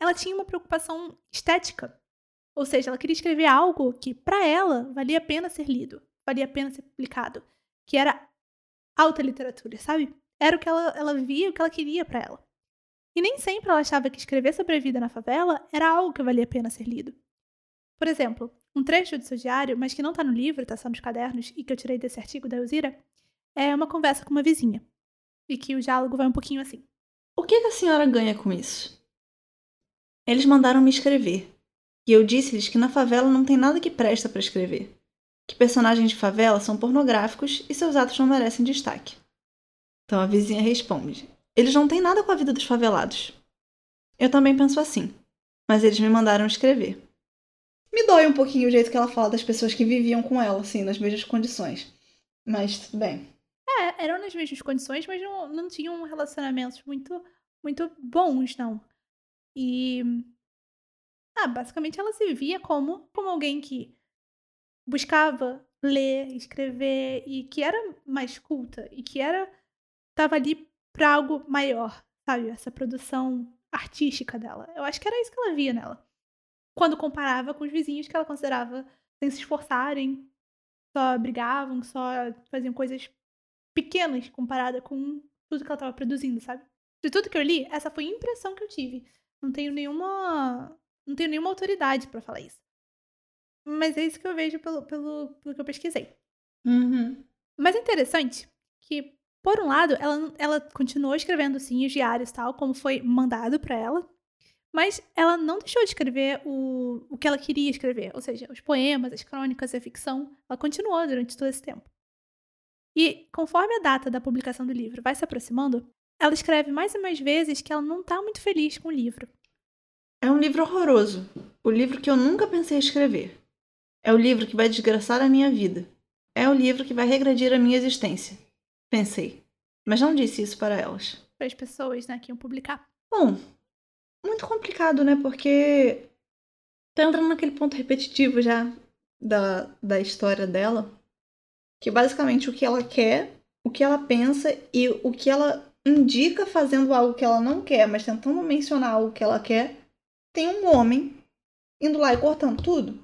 Ela tinha uma preocupação estética. Ou seja, ela queria escrever algo que, para ela, valia a pena ser lido, valia a pena ser publicado. Que era alta literatura, sabe? Era o que ela, ela via, o que ela queria para ela. E nem sempre ela achava que escrever sobre a vida na favela era algo que valia a pena ser lido. Por exemplo, um trecho do seu diário, mas que não está no livro, está só nos cadernos, e que eu tirei desse artigo da Elzira, é uma conversa com uma vizinha. E que o diálogo vai um pouquinho assim. O que, que a senhora ganha com isso? Eles mandaram me escrever. E eu disse-lhes que na favela não tem nada que presta para escrever. Que personagens de favela são pornográficos e seus atos não merecem destaque. Então a vizinha responde: Eles não têm nada com a vida dos favelados. Eu também penso assim, mas eles me mandaram escrever. Me dói um pouquinho o jeito que ela fala das pessoas que viviam com ela, assim, nas mesmas condições. Mas tudo bem. É, eram nas mesmas condições, mas não, não tinham relacionamentos muito, muito bons, não. E. Ah, basicamente ela se via como, como alguém que buscava ler, escrever e que era mais culta e que era tava ali para algo maior, sabe? Essa produção artística dela. Eu acho que era isso que ela via nela. Quando comparava com os vizinhos que ela considerava sem se esforçarem, só brigavam, só faziam coisas pequenas comparada com tudo que ela estava produzindo, sabe? De tudo que eu li, essa foi a impressão que eu tive. Não tenho nenhuma, não tenho nenhuma autoridade para falar isso. Mas é isso que eu vejo pelo, pelo, pelo que eu pesquisei. Uhum. Mas é interessante que por um lado, ela, ela continuou escrevendo, sim, os diários tal, como foi mandado para ela. Mas ela não deixou de escrever o, o que ela queria escrever. Ou seja, os poemas, as crônicas, a ficção. Ela continuou durante todo esse tempo. E conforme a data da publicação do livro vai se aproximando, ela escreve mais e mais vezes que ela não está muito feliz com o livro. É um livro horroroso. O livro que eu nunca pensei escrever. É o livro que vai desgraçar a minha vida. É o livro que vai regredir a minha existência. Pensei. Mas não disse isso para elas. Para as pessoas, né, que iam publicar. Bom, muito complicado, né? Porque tá entrando naquele ponto repetitivo já da, da história dela. Que basicamente o que ela quer, o que ela pensa e o que ela indica fazendo algo que ela não quer, mas tentando mencionar algo que ela quer, tem um homem indo lá e cortando tudo.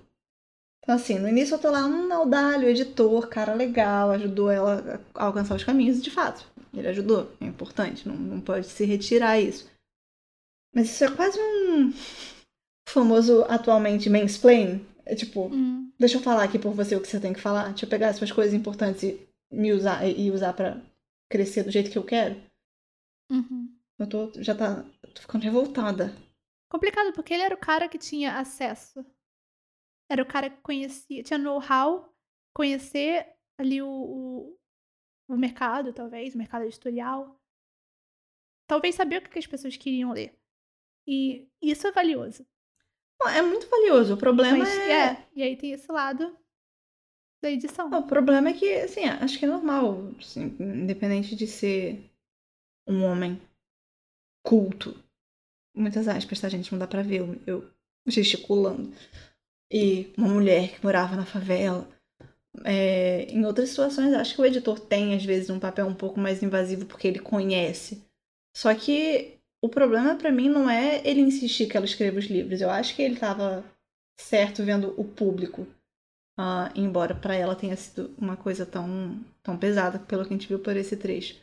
Então, assim, no início eu tô lá, um Naudalho, editor, cara legal, ajudou ela a alcançar os caminhos, e de fato, ele ajudou, é importante, não, não pode se retirar isso. Mas isso é quase um famoso atualmente mansplain. É tipo, hum. deixa eu falar aqui por você o que você tem que falar, deixa eu pegar as suas coisas importantes e me usar e usar para crescer do jeito que eu quero. Uhum. Eu tô, já tá, tô ficando revoltada. Complicado, porque ele era o cara que tinha acesso era o cara que conhecia, tinha know-how, conhecer ali o, o, o, mercado, talvez, o mercado editorial. Talvez saber o que as pessoas queriam ler. E isso é valioso. É muito valioso. O problema Mas, é... é. E aí tem esse lado da edição. O problema é que, assim, acho que é normal, assim, independente de ser um homem culto. Muitas aspas, tá, gente? Não dá pra ver eu, eu gesticulando e uma mulher que morava na favela. É, em outras situações, acho que o editor tem, às vezes, um papel um pouco mais invasivo porque ele conhece. Só que o problema para mim não é ele insistir que ela escreva os livros. Eu acho que ele estava certo vendo o público. Uh, embora para ela tenha sido uma coisa tão, tão pesada, pelo que a gente viu por esse trecho.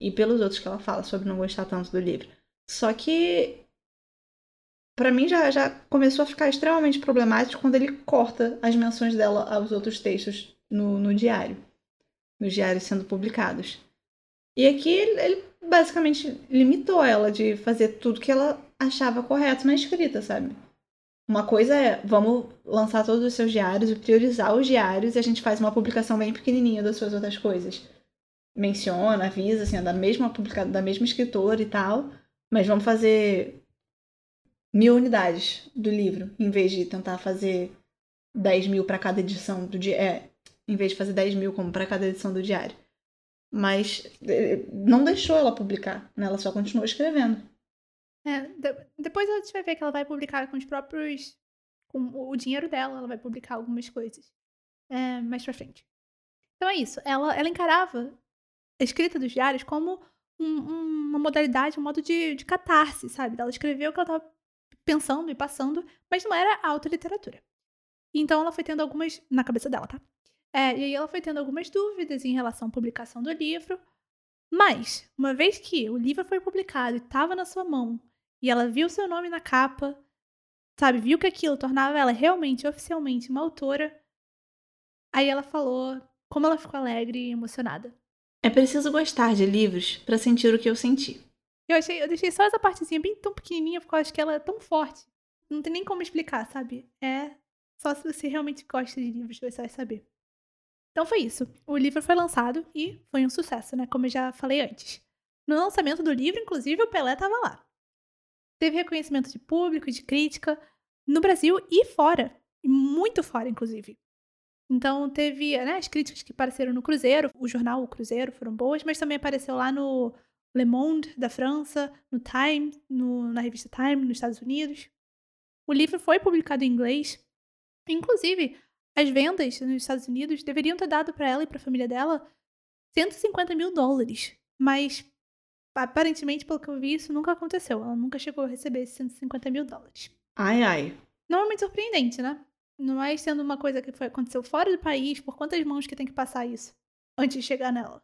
E pelos outros que ela fala sobre não gostar tanto do livro. Só que para mim já, já começou a ficar extremamente problemático quando ele corta as menções dela aos outros textos no, no diário, nos diários sendo publicados. E aqui ele, ele basicamente limitou ela de fazer tudo que ela achava correto na escrita, sabe? Uma coisa é, vamos lançar todos os seus diários e priorizar os diários e a gente faz uma publicação bem pequenininha das suas outras coisas. Menciona, avisa, assim, é da mesma publicada, da mesma escritora e tal, mas vamos fazer mil unidades do livro, em vez de tentar fazer 10 mil para cada edição do diário. É, em vez de fazer 10 mil como para cada edição do diário. Mas eh, não deixou ela publicar, né? Ela só continuou escrevendo. É, de, depois a gente vai ver que ela vai publicar com os próprios. com o dinheiro dela, ela vai publicar algumas coisas. É, mais pra frente. Então é isso. Ela, ela encarava a escrita dos diários como um, uma modalidade, um modo de, de catarse, sabe? Ela escreveu o que ela estava pensando e passando, mas não era autoliteratura. Então ela foi tendo algumas. na cabeça dela, tá? É, e aí ela foi tendo algumas dúvidas em relação à publicação do livro. Mas, uma vez que o livro foi publicado e estava na sua mão, e ela viu seu nome na capa, sabe, viu que aquilo tornava ela realmente, oficialmente, uma autora, aí ela falou como ela ficou alegre e emocionada. É preciso gostar de livros para sentir o que eu senti. Eu achei, eu deixei só essa partezinha bem tão pequenininha porque eu acho que ela é tão forte. Não tem nem como explicar, sabe? É só se você realmente gosta de livros você vai saber. Então foi isso. O livro foi lançado e foi um sucesso, né? Como eu já falei antes. No lançamento do livro, inclusive, o Pelé estava lá. Teve reconhecimento de público de crítica no Brasil e fora. Muito fora, inclusive. Então teve né, as críticas que apareceram no Cruzeiro, o jornal O Cruzeiro foram boas, mas também apareceu lá no Le Monde da França, no Time, no, na revista Time, nos Estados Unidos. O livro foi publicado em inglês. Inclusive, as vendas nos Estados Unidos deveriam ter dado para ela e para a família dela 150 mil dólares. Mas, aparentemente, pelo que eu vi, isso nunca aconteceu. Ela nunca chegou a receber esses 150 mil dólares. Ai, ai. Não é muito surpreendente, né? Não é sendo uma coisa que foi, aconteceu fora do país, por quantas mãos que tem que passar isso antes de chegar nela.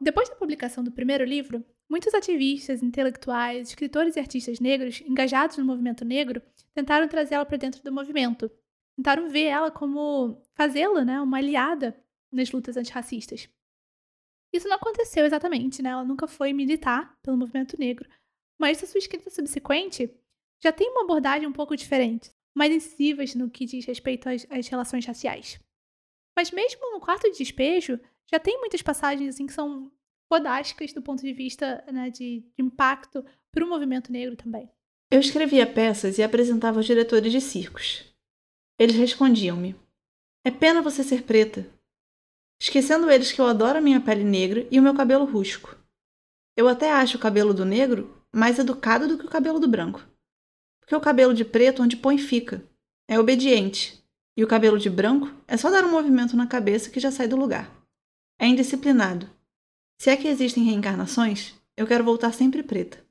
Depois da publicação do primeiro livro, muitos ativistas, intelectuais, escritores e artistas negros engajados no movimento negro tentaram trazê-la para dentro do movimento. Tentaram ver ela como fazê-la, né, uma aliada nas lutas antirracistas. Isso não aconteceu exatamente, né? Ela nunca foi militar pelo movimento negro, mas a sua escrita subsequente já tem uma abordagem um pouco diferente, mais incisivas no que diz respeito às, às relações raciais. Mas mesmo no quarto de despejo, já tem muitas passagens assim, que são fodásticas do ponto de vista né, de, de impacto para o movimento negro também. Eu escrevia peças e apresentava aos diretores de circos. Eles respondiam-me: É pena você ser preta. Esquecendo eles que eu adoro a minha pele negra e o meu cabelo rústico. Eu até acho o cabelo do negro mais educado do que o cabelo do branco. Porque o cabelo de preto onde põe fica. É obediente. E o cabelo de branco é só dar um movimento na cabeça que já sai do lugar. É indisciplinado. Se é que existem reencarnações, eu quero voltar sempre preta.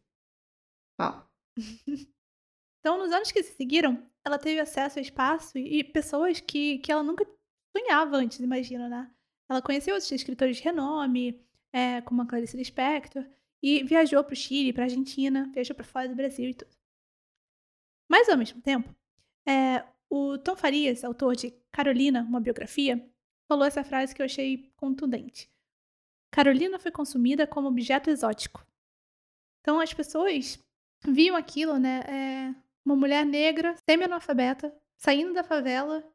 Uau. então, nos anos que se seguiram, ela teve acesso a espaço e pessoas que, que ela nunca sonhava antes, imagina, né? Ela conheceu outros escritores de renome, é, como a Clarice Lispector, e viajou para o Chile, para a Argentina, viajou para fora do Brasil e tudo. Mas, ao mesmo tempo, é, o Tom Farias, autor de Carolina, uma biografia, falou essa frase que eu achei contundente. Carolina foi consumida como objeto exótico. Então as pessoas viam aquilo, né? É, uma mulher negra, semi-analfabeta, saindo da favela,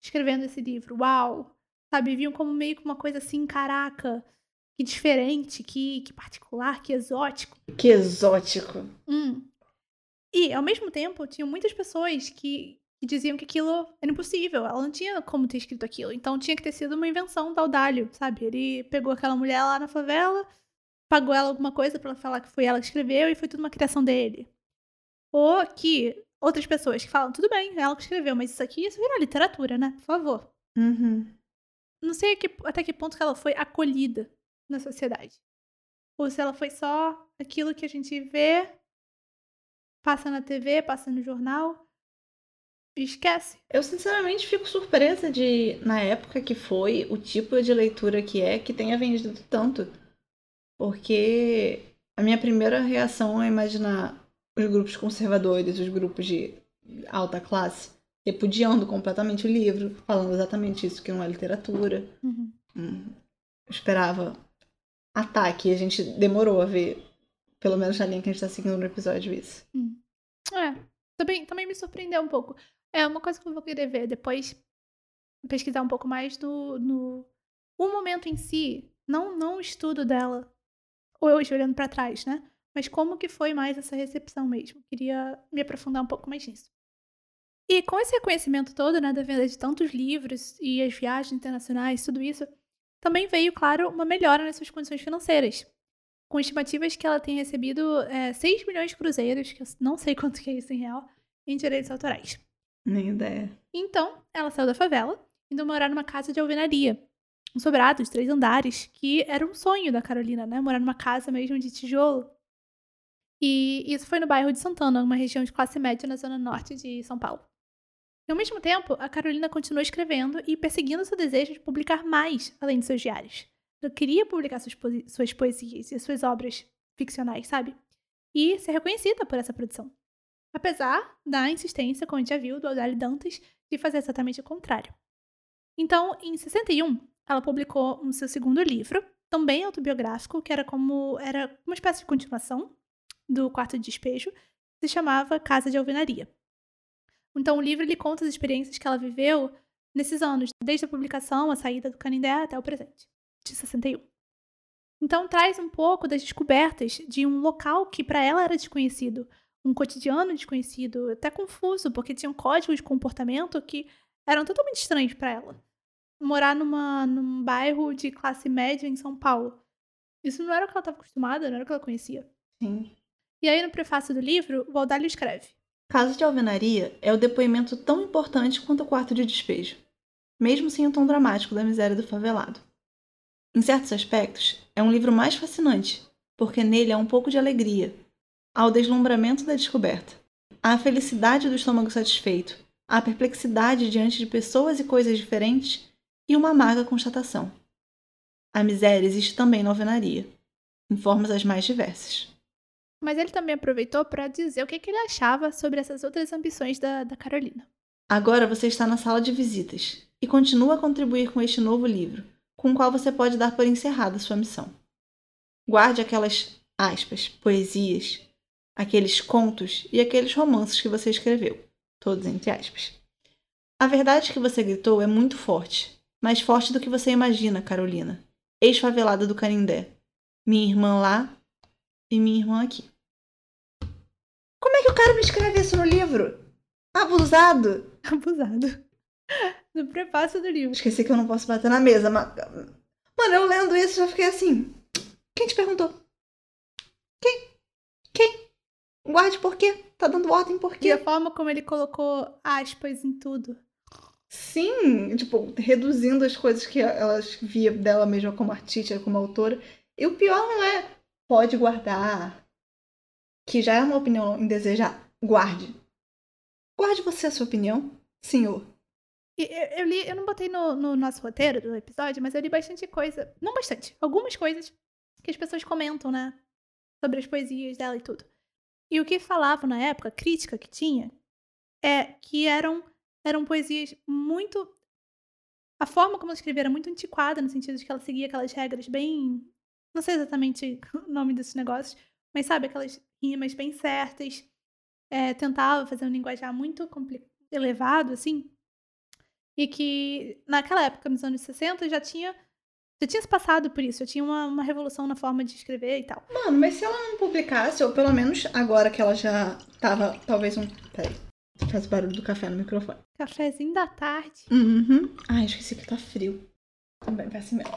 escrevendo esse livro. Uau! Sabe, viam como meio que uma coisa assim, caraca, que diferente, que, que particular, que exótico. Que exótico. Hum. E, ao mesmo tempo, tinham muitas pessoas que que diziam que aquilo era impossível. Ela não tinha como ter escrito aquilo. Então tinha que ter sido uma invenção da Audálio, sabe? Ele pegou aquela mulher lá na favela, pagou ela alguma coisa para ela falar que foi ela que escreveu e foi tudo uma criação dele. Ou que outras pessoas que falam, tudo bem, ela que escreveu, mas isso aqui, isso virou literatura, né? Por favor. Uhum. Não sei até que ponto que ela foi acolhida na sociedade. Ou se ela foi só aquilo que a gente vê, passa na TV, passa no jornal, esquece. Eu sinceramente fico surpresa de, na época que foi, o tipo de leitura que é, que tenha vendido tanto. Porque a minha primeira reação é imaginar os grupos conservadores, os grupos de alta classe, repudiando completamente o livro, falando exatamente isso que não é literatura. Uhum. Hum, esperava ataque, a gente demorou a ver, pelo menos na linha que a gente tá seguindo no episódio, isso. É, também, também me surpreendeu um pouco. É uma coisa que eu vou querer ver depois, pesquisar um pouco mais no, no o momento em si, não, não o estudo dela, hoje olhando pra trás, né? Mas como que foi mais essa recepção mesmo. Queria me aprofundar um pouco mais nisso. E com esse reconhecimento todo, né, da venda de tantos livros e as viagens internacionais, tudo isso, também veio, claro, uma melhora nas suas condições financeiras. Com estimativas que ela tem recebido é, 6 milhões de cruzeiros, que eu não sei quanto que é isso em real, em direitos autorais. Nem ideia. Então, ela saiu da favela, indo morar numa casa de alvenaria. Um sobrado de três andares, que era um sonho da Carolina, né? Morar numa casa mesmo de tijolo. E isso foi no bairro de Santana, uma região de classe média na zona norte de São Paulo. E ao mesmo tempo, a Carolina continuou escrevendo e perseguindo seu desejo de publicar mais, além de seus diários. Ela queria publicar suas, suas poesias e suas obras ficcionais, sabe? E ser reconhecida por essa produção. Apesar da insistência, como a gente já viu, do Audálio Dantas de fazer exatamente o contrário. Então, em 61, ela publicou um seu segundo livro, também autobiográfico, que era como era uma espécie de continuação do Quarto de Despejo, que se chamava Casa de Alvenaria. Então, o livro ele conta as experiências que ela viveu nesses anos, desde a publicação, a saída do Canindé até o presente, de 61. Então, traz um pouco das descobertas de um local que para ela era desconhecido, um cotidiano desconhecido, até confuso, porque tinham códigos de comportamento que eram totalmente estranhos para ela. Morar numa, num bairro de classe média em São Paulo. Isso não era o que ela estava acostumada, não era o que ela conhecia. Sim. E aí, no prefácio do livro, o Baldalho escreve: Caso de alvenaria é o depoimento tão importante quanto o quarto de despejo, mesmo sem o tom dramático da miséria do favelado. Em certos aspectos, é um livro mais fascinante, porque nele há um pouco de alegria, há o deslumbramento da descoberta, a felicidade do estômago satisfeito, a perplexidade diante de pessoas e coisas diferentes e uma amarga constatação. A miséria existe também na alvenaria, em formas as mais diversas. Mas ele também aproveitou para dizer o que, que ele achava sobre essas outras ambições da, da Carolina. Agora você está na sala de visitas e continua a contribuir com este novo livro, com o qual você pode dar por encerrada sua missão. Guarde aquelas aspas, poesias, aqueles contos e aqueles romances que você escreveu, todos entre aspas. A verdade que você gritou é muito forte, mais forte do que você imagina, Carolina, ex-favelada do Canindé, minha irmã lá e minha irmã aqui. Como é que o cara me escreve isso no livro? Abusado! Abusado. No prefácio do livro. Esqueci que eu não posso bater na mesa, mas. Mano, eu lendo isso, eu fiquei assim. Quem te perguntou? Quem? Quem? Guarde por quê? Tá dando ordem por E quê? a forma como ele colocou aspas em tudo. Sim, tipo, reduzindo as coisas que elas via dela mesma como artista, como autora. E o pior não é pode guardar, que já é uma opinião indesejável. Guarde. Guarde você a sua opinião, senhor. E eu, eu li, eu não botei no, no nosso roteiro do episódio, mas eu li bastante coisa. Não bastante, algumas coisas que as pessoas comentam, né? Sobre as poesias dela e tudo. E o que falavam na época, a crítica que tinha, é que eram, eram poesias muito. A forma como ela escrevia era muito antiquada, no sentido de que ela seguia aquelas regras bem. Não sei exatamente o nome desses negócios, mas sabe, aquelas rimas bem certas. É, tentava fazer um linguajar muito elevado, assim. E que naquela época, nos anos 60, já tinha. Já tinha se passado por isso, já tinha uma, uma revolução na forma de escrever e tal. Mano, mas se ela não publicasse, ou pelo menos agora que ela já tava, talvez um. Peraí. Faz o barulho do café no microfone. Cafézinho da tarde. Uhum. Ai, esqueci que tá frio. Também, peço mesmo.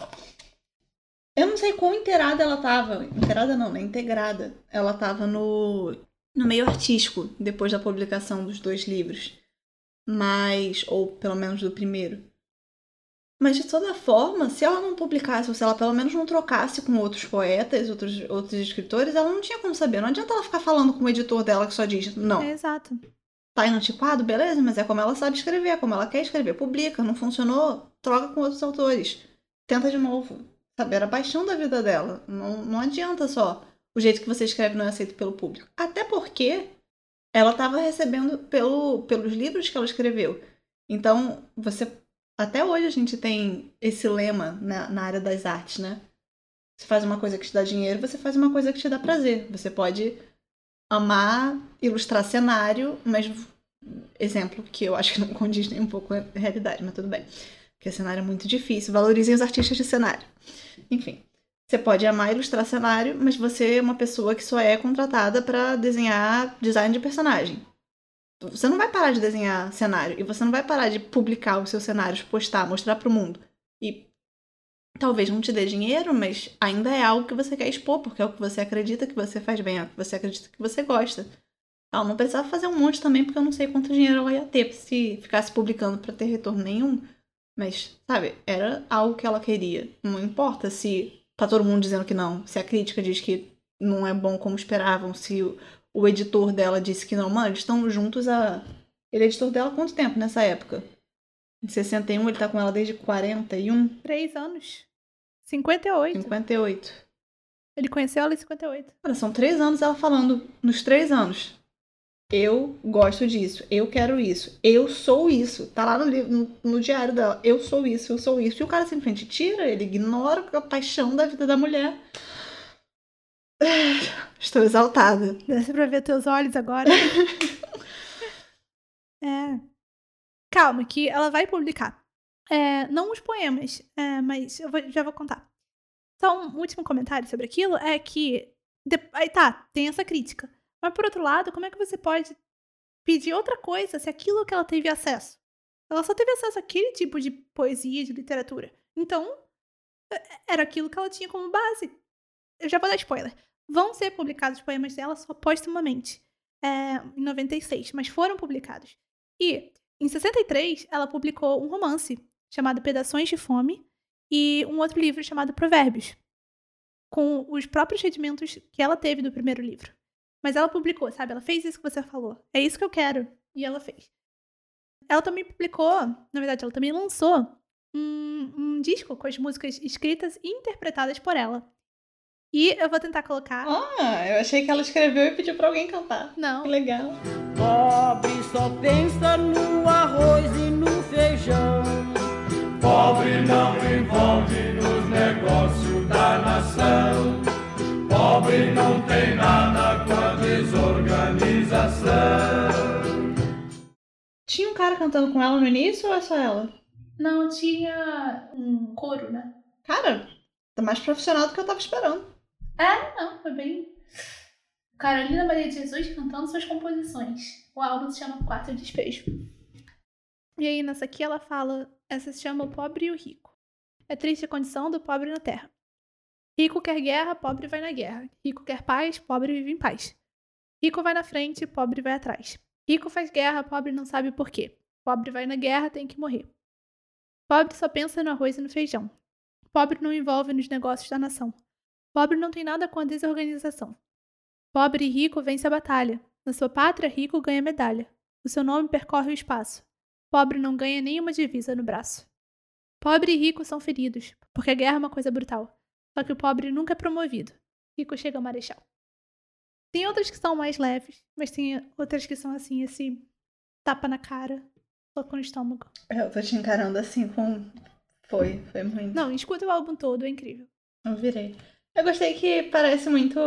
Eu não sei quão inteirada ela tava. Inteirada não, né? Integrada. Ela tava no, no meio artístico, depois da publicação dos dois livros. Mas. Ou pelo menos do primeiro. Mas de toda forma, se ela não publicasse, ou se ela pelo menos não trocasse com outros poetas, outros, outros escritores, ela não tinha como saber. Não adianta ela ficar falando com o editor dela que só diz, não, É, exato. Tá inantiquado? Beleza, mas é como ela sabe escrever, é como ela quer escrever. Publica, não funcionou? Troca com outros autores. Tenta de novo. Saber a paixão da vida dela. Não, não adianta só o jeito que você escreve não é aceito pelo público. Até porque ela estava recebendo pelo, pelos livros que ela escreveu. Então, você. Até hoje a gente tem esse lema na, na área das artes, né? Você faz uma coisa que te dá dinheiro, você faz uma coisa que te dá prazer. Você pode amar ilustrar cenário, mas exemplo que eu acho que não condiz nem um pouco com a realidade, mas tudo bem. Porque cenário é muito difícil. Valorizem os artistas de cenário. Enfim. Você pode amar ilustrar cenário, mas você é uma pessoa que só é contratada para desenhar design de personagem. Você não vai parar de desenhar cenário e você não vai parar de publicar os seus cenários, postar, mostrar para o mundo. E talvez não te dê dinheiro, mas ainda é algo que você quer expor, porque é o que você acredita que você faz bem, é o que você acredita que você gosta. Ela não precisava fazer um monte também, porque eu não sei quanto dinheiro ela ia ter se ficasse publicando para ter retorno nenhum. Mas, sabe, era algo que ela queria. Não importa se tá todo mundo dizendo que não, se a crítica diz que não é bom como esperavam, se o, editor dela disse que não. Mano, eles estão juntos a. Ele é editor dela há quanto tempo nessa época? Em 61, ele tá com ela desde 41? Três anos. 58. 58. Ele conheceu ela em 58. Cara, são três anos ela falando, nos três anos. Eu gosto disso, eu quero isso, eu sou isso. Tá lá no, no, no diário dela, eu sou isso, eu sou isso. E o cara simplesmente tira, ele ignora a paixão da vida da mulher. Estou exaltada. Dá pra ver teus olhos agora. é. Calma, que ela vai publicar. É, não os poemas, é, mas eu vou, já vou contar. Só um último comentário sobre aquilo é que. De, aí tá, tem essa crítica. Mas por outro lado, como é que você pode pedir outra coisa se aquilo que ela teve acesso? Ela só teve acesso àquele tipo de poesia, de literatura. Então, é, era aquilo que ela tinha como base. Eu já vou dar spoiler. Vão ser publicados os poemas dela só postumamente, é, em 96, mas foram publicados. E, em 63, ela publicou um romance chamado Pedações de Fome e um outro livro chamado Provérbios, com os próprios redimentos que ela teve do primeiro livro. Mas ela publicou, sabe? Ela fez isso que você falou. É isso que eu quero. E ela fez. Ela também publicou, na verdade, ela também lançou um, um disco com as músicas escritas e interpretadas por ela. E eu vou tentar colocar. Ah, eu achei que ela escreveu e pediu pra alguém cantar. Não. Que legal. Pobre só pensa no arroz e no feijão. Pobre não envolve nos negócios da nação. Pobre não tem nada com a desorganização. Tinha um cara cantando com ela no início ou é só ela? Não, tinha um coro, né? Cara, tá mais profissional do que eu tava esperando. É, não, foi bem. Carolina Maria de Jesus cantando suas composições. O álbum se chama Quatro Despejo. E aí, nessa aqui, ela fala: essa se chama O Pobre e o Rico. É triste a condição do pobre na terra. Rico quer guerra, pobre vai na guerra. Rico quer paz, pobre vive em paz. Rico vai na frente, pobre vai atrás. Rico faz guerra, pobre não sabe por quê. Pobre vai na guerra, tem que morrer. Pobre só pensa no arroz e no feijão. Pobre não envolve nos negócios da nação. Pobre não tem nada com a desorganização. Pobre e rico vence a batalha. Na sua pátria, rico ganha medalha. O seu nome percorre o espaço. Pobre não ganha nenhuma divisa no braço. Pobre e rico são feridos, porque a guerra é uma coisa brutal. Só que o pobre nunca é promovido. Rico chega ao marechal. Tem outras que são mais leves, mas tem outras que são assim, esse tapa na cara, soco no estômago. Eu tô te encarando assim com. Foi, foi muito. Não, escuta o álbum todo, é incrível. Eu virei. Eu gostei que parece muito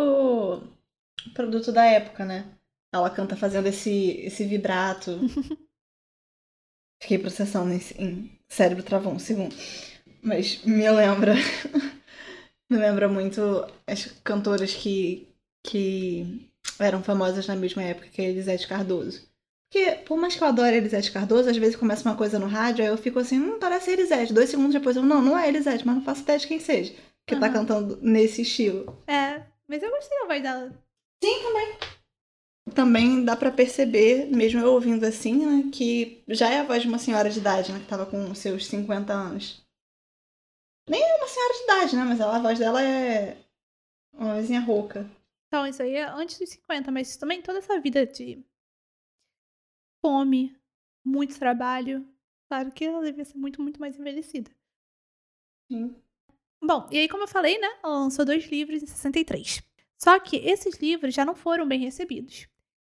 produto da época, né? Ela canta fazendo esse, esse vibrato. Fiquei processando em, em cérebro travou um segundo. Mas me lembra. me lembra muito as cantoras que, que eram famosas na mesma época que a Elisete Cardoso. Porque, por mais que eu adore a Elisete Cardoso, às vezes começa uma coisa no rádio, aí eu fico assim, hum, parece Elisete. Dois segundos depois eu, não, não é Elisete, mas não faço ideia de quem seja. Que tá Aham. cantando nesse estilo. É, mas eu gostei da voz dela. Sim, também. Também dá pra perceber, mesmo eu ouvindo assim, né, que já é a voz de uma senhora de idade, né, que tava com seus 50 anos. Nem é uma senhora de idade, né, mas ela, a voz dela é uma vozinha rouca. Então, isso aí é antes dos 50, mas também toda essa vida de fome, muito trabalho. Claro que ela devia ser muito, muito mais envelhecida. Sim. Bom, e aí, como eu falei, né? Ela lançou dois livros em 63. Só que esses livros já não foram bem recebidos.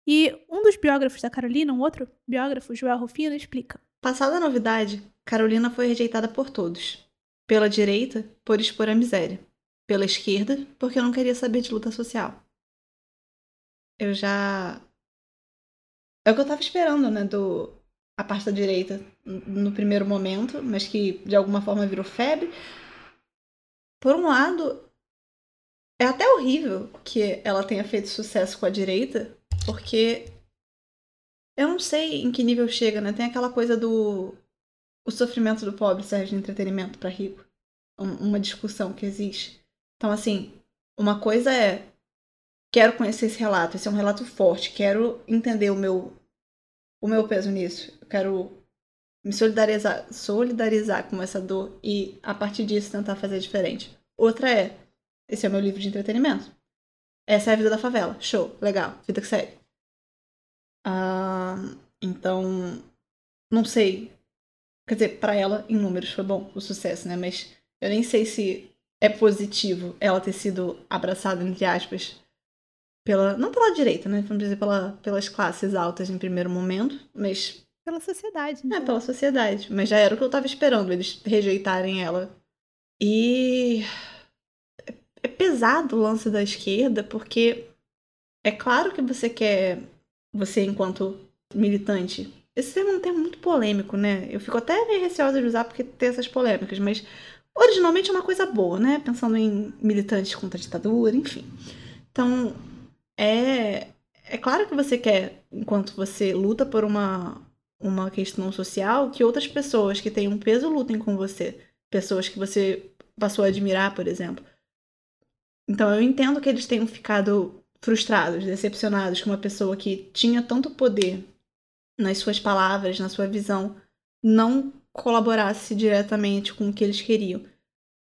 E um dos biógrafos da Carolina, um outro biógrafo, Joel Rufino, explica. Passada a novidade, Carolina foi rejeitada por todos. Pela direita, por expor a miséria. Pela esquerda, porque não queria saber de luta social. Eu já. É o que eu tava esperando, né? Do... A parte da direita no primeiro momento, mas que de alguma forma virou febre. Por um lado, é até horrível que ela tenha feito sucesso com a direita, porque eu não sei em que nível chega, né? Tem aquela coisa do o sofrimento do pobre serve de entretenimento para rico. Uma discussão que existe. Então, assim, uma coisa é quero conhecer esse relato, esse é um relato forte, quero entender o meu o meu peso nisso. Quero me solidarizar, solidarizar com essa dor e a partir disso tentar fazer diferente. Outra é, esse é o meu livro de entretenimento. Essa é a vida da favela. Show, legal, vida que segue. Ah, então, não sei. Quer dizer, para ela, em números, foi bom o sucesso, né? Mas eu nem sei se é positivo ela ter sido abraçada, entre aspas, pela. Não pela direita, né? Vamos dizer, pela, pelas classes altas em primeiro momento, mas. Pela sociedade. É, pela sociedade. Mas já era o que eu tava esperando, eles rejeitarem ela. E. É, é pesado o lance da esquerda, porque é claro que você quer você enquanto militante. Esse termo é um termo muito polêmico, né? Eu fico até meio receosa de usar porque tem essas polêmicas, mas originalmente é uma coisa boa, né? Pensando em militantes contra a ditadura, enfim. Então, é, é claro que você quer, enquanto você luta por uma, uma questão social, que outras pessoas que têm um peso lutem com você. Pessoas que você passou a admirar, por exemplo. Então, eu entendo que eles tenham ficado frustrados, decepcionados com uma pessoa que tinha tanto poder nas suas palavras, na sua visão, não colaborasse diretamente com o que eles queriam.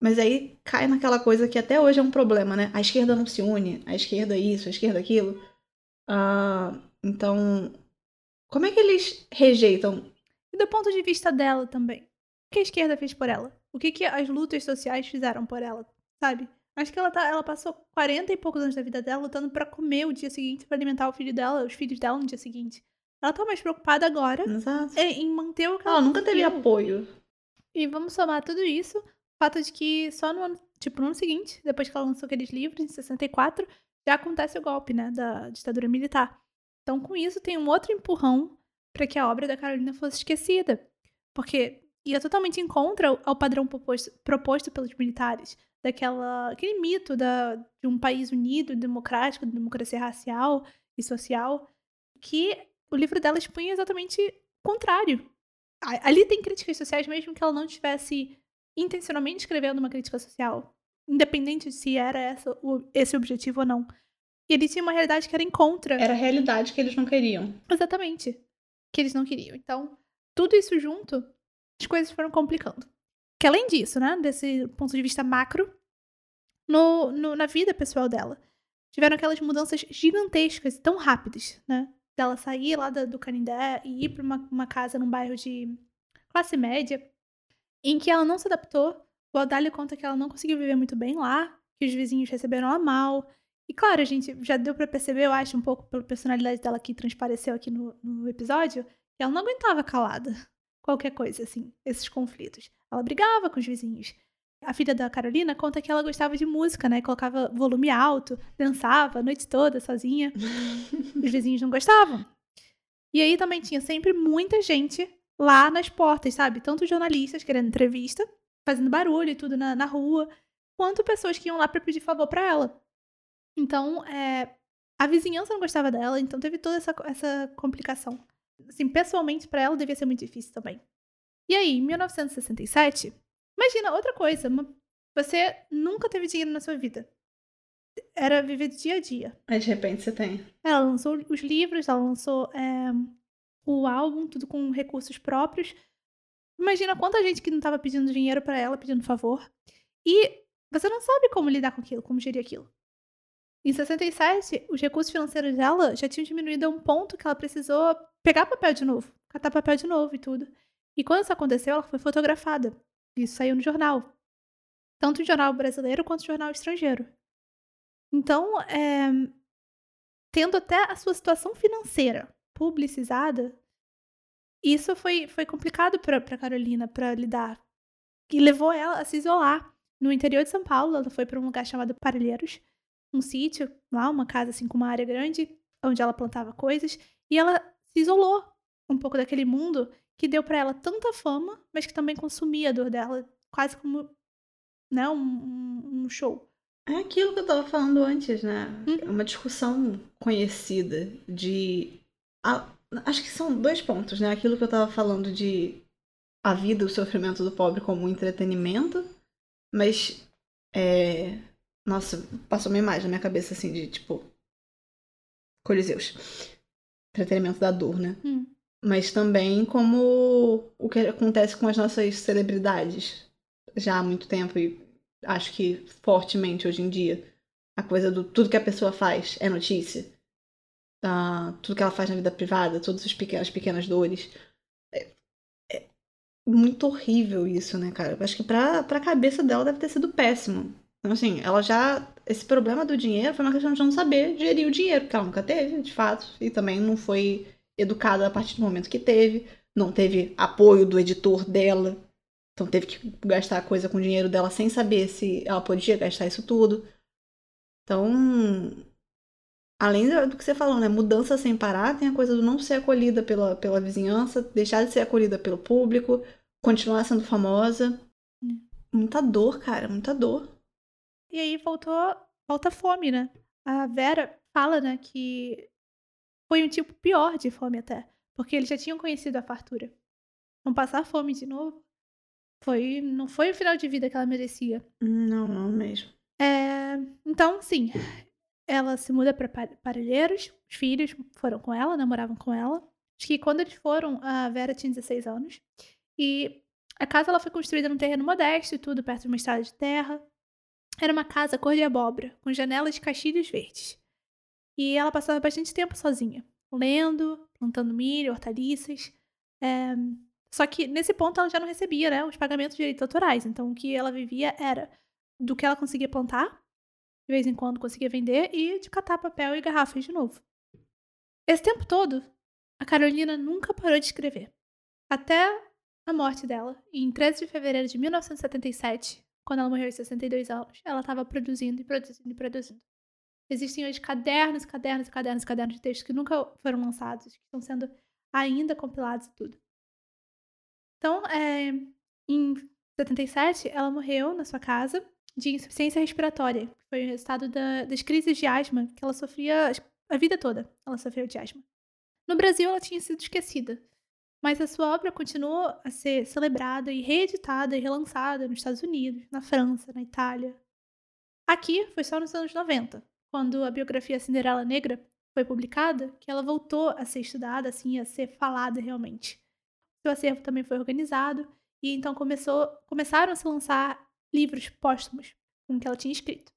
Mas aí cai naquela coisa que até hoje é um problema, né? A esquerda não se une, a esquerda isso, a esquerda aquilo. Uh, então, como é que eles rejeitam? E do ponto de vista dela também. O que a esquerda fez por ela? O que, que as lutas sociais fizeram por ela, sabe? Acho que ela, tá, ela passou 40 e poucos anos da vida dela lutando para comer o dia seguinte, para alimentar o filho dela, os filhos dela no dia seguinte. Ela tá mais preocupada agora em manter o que ela, ela nunca teve apoio. E vamos somar tudo isso, o fato de que só no ano, tipo, no ano seguinte, depois que ela lançou aqueles livros, em 64, já acontece o golpe, né, da ditadura militar. Então, com isso, tem um outro empurrão para que a obra da Carolina fosse esquecida. Porque ia totalmente em contra ao padrão proposto, proposto pelos militares daquela aquele mito da, de um país unido, democrático, de democracia racial e social, que o livro dela expunha exatamente o contrário. Ali tem críticas sociais, mesmo que ela não estivesse intencionalmente escrevendo uma crítica social, independente de se era essa, esse o objetivo ou não. E ele tinha uma realidade que era em contra. Era a realidade que eles não queriam. Exatamente. Que eles não queriam. Então, tudo isso junto, as coisas foram complicando. Que além disso, né, desse ponto de vista macro, no, no, na vida pessoal dela, tiveram aquelas mudanças gigantescas, tão rápidas, né? Dela sair lá do, do Canindé e ir para uma, uma casa num bairro de classe média, em que ela não se adaptou. O Aldalho conta que ela não conseguiu viver muito bem lá, que os vizinhos receberam ela mal. E claro, a gente já deu para perceber, eu acho, um pouco pela personalidade dela que transpareceu aqui no, no episódio, que ela não aguentava calada qualquer coisa, assim, esses conflitos. Ela brigava com os vizinhos. A filha da Carolina conta que ela gostava de música, né? Colocava volume alto, dançava a noite toda sozinha. os vizinhos não gostavam. E aí também tinha sempre muita gente lá nas portas, sabe? Tanto jornalistas querendo entrevista, fazendo barulho e tudo na, na rua, quanto pessoas que iam lá para pedir favor para ela. Então, é, a vizinhança não gostava dela, então teve toda essa, essa complicação assim, pessoalmente para ela devia ser muito difícil também. E aí, em 1967, imagina outra coisa, uma, você nunca teve dinheiro na sua vida. Era viver dia a dia. Aí de repente você tem. Ela lançou os livros, ela lançou é, o álbum, tudo com recursos próprios. Imagina quanta gente que não estava pedindo dinheiro para ela, pedindo favor. E você não sabe como lidar com aquilo, como gerir aquilo. Em 67, os recursos financeiros dela já tinham diminuído a um ponto que ela precisou pegar papel de novo, catar papel de novo e tudo. E quando isso aconteceu, ela foi fotografada. Isso saiu no jornal. Tanto o jornal brasileiro quanto o jornal estrangeiro. Então, é, tendo até a sua situação financeira publicizada, isso foi, foi complicado para Carolina para lidar. E levou ela a se isolar. No interior de São Paulo, ela foi para um lugar chamado Parelheiros, um sítio lá, uma casa assim com uma área grande, onde ela plantava coisas, e ela se isolou um pouco daquele mundo que deu para ela tanta fama, mas que também consumia a dor dela, quase como né, um, um show. É aquilo que eu tava falando antes, né? Uhum. É uma discussão conhecida de. a- acho que são dois pontos, né? Aquilo que eu tava falando de a vida e o sofrimento do pobre como entretenimento, mas. É... Nossa, passou uma imagem na minha cabeça assim de tipo. Coliseus. Entretenimento da dor, né? Hum. Mas também como o que acontece com as nossas celebridades já há muito tempo e acho que fortemente hoje em dia. A coisa do tudo que a pessoa faz é notícia. Ah, tudo que ela faz na vida privada, todas as pequenas, pequenas dores. É, é muito horrível isso, né, cara? Eu acho que pra, pra cabeça dela deve ter sido péssimo. Então, assim, ela já. Esse problema do dinheiro foi uma questão de não saber gerir o dinheiro, que ela nunca teve, de fato. E também não foi educada a partir do momento que teve. Não teve apoio do editor dela. Então teve que gastar coisa com o dinheiro dela sem saber se ela podia gastar isso tudo. Então, além do que você falou, né? Mudança sem parar, tem a coisa do não ser acolhida pela, pela vizinhança, deixar de ser acolhida pelo público, continuar sendo famosa. Muita dor, cara, muita dor. E aí voltou, volta a fome, né? A Vera fala, né, que foi um tipo pior de fome até, porque eles já tinham conhecido a fartura. Vão passar fome de novo. Foi, não foi o final de vida que ela merecia. Não, não mesmo. É, então, sim, ela se muda para Parelheiros, os filhos foram com ela, namoravam com ela. Acho que quando eles foram, a Vera tinha 16 anos. E a casa ela foi construída num terreno modesto e tudo, perto de uma estrada de terra. Era uma casa cor de abóbora, com janelas de caixilhos verdes. E ela passava bastante tempo sozinha, lendo, plantando milho, hortaliças. É, Só que nesse ponto ela já não recebia né, os pagamentos de direitos autorais. Então o que ela vivia era do que ela conseguia plantar, de vez em quando conseguia vender, e de catar papel e garrafas de novo. Esse tempo todo, a Carolina nunca parou de escrever. Até a morte dela, em 13 de fevereiro de 1977, quando ela morreu aos 62 anos, ela estava produzindo e produzindo e produzindo. Existem hoje cadernos, cadernos, cadernos, cadernos de textos que nunca foram lançados, que estão sendo ainda compilados e tudo. Então, é, em 77, ela morreu na sua casa de insuficiência respiratória, que foi o resultado da- das crises de asma que ela sofria a vida toda. Ela sofreu de asma. No Brasil, ela tinha sido esquecida, mas a sua obra continuou a ser celebrada e reeditada e relançada nos Estados Unidos, na França, na Itália. Aqui foi só nos anos 90, quando a biografia Cinderela Negra foi publicada, que ela voltou a ser estudada, assim, a ser falada realmente. Seu acervo também foi organizado e então começou, começaram a se lançar livros póstumos com que ela tinha escrito.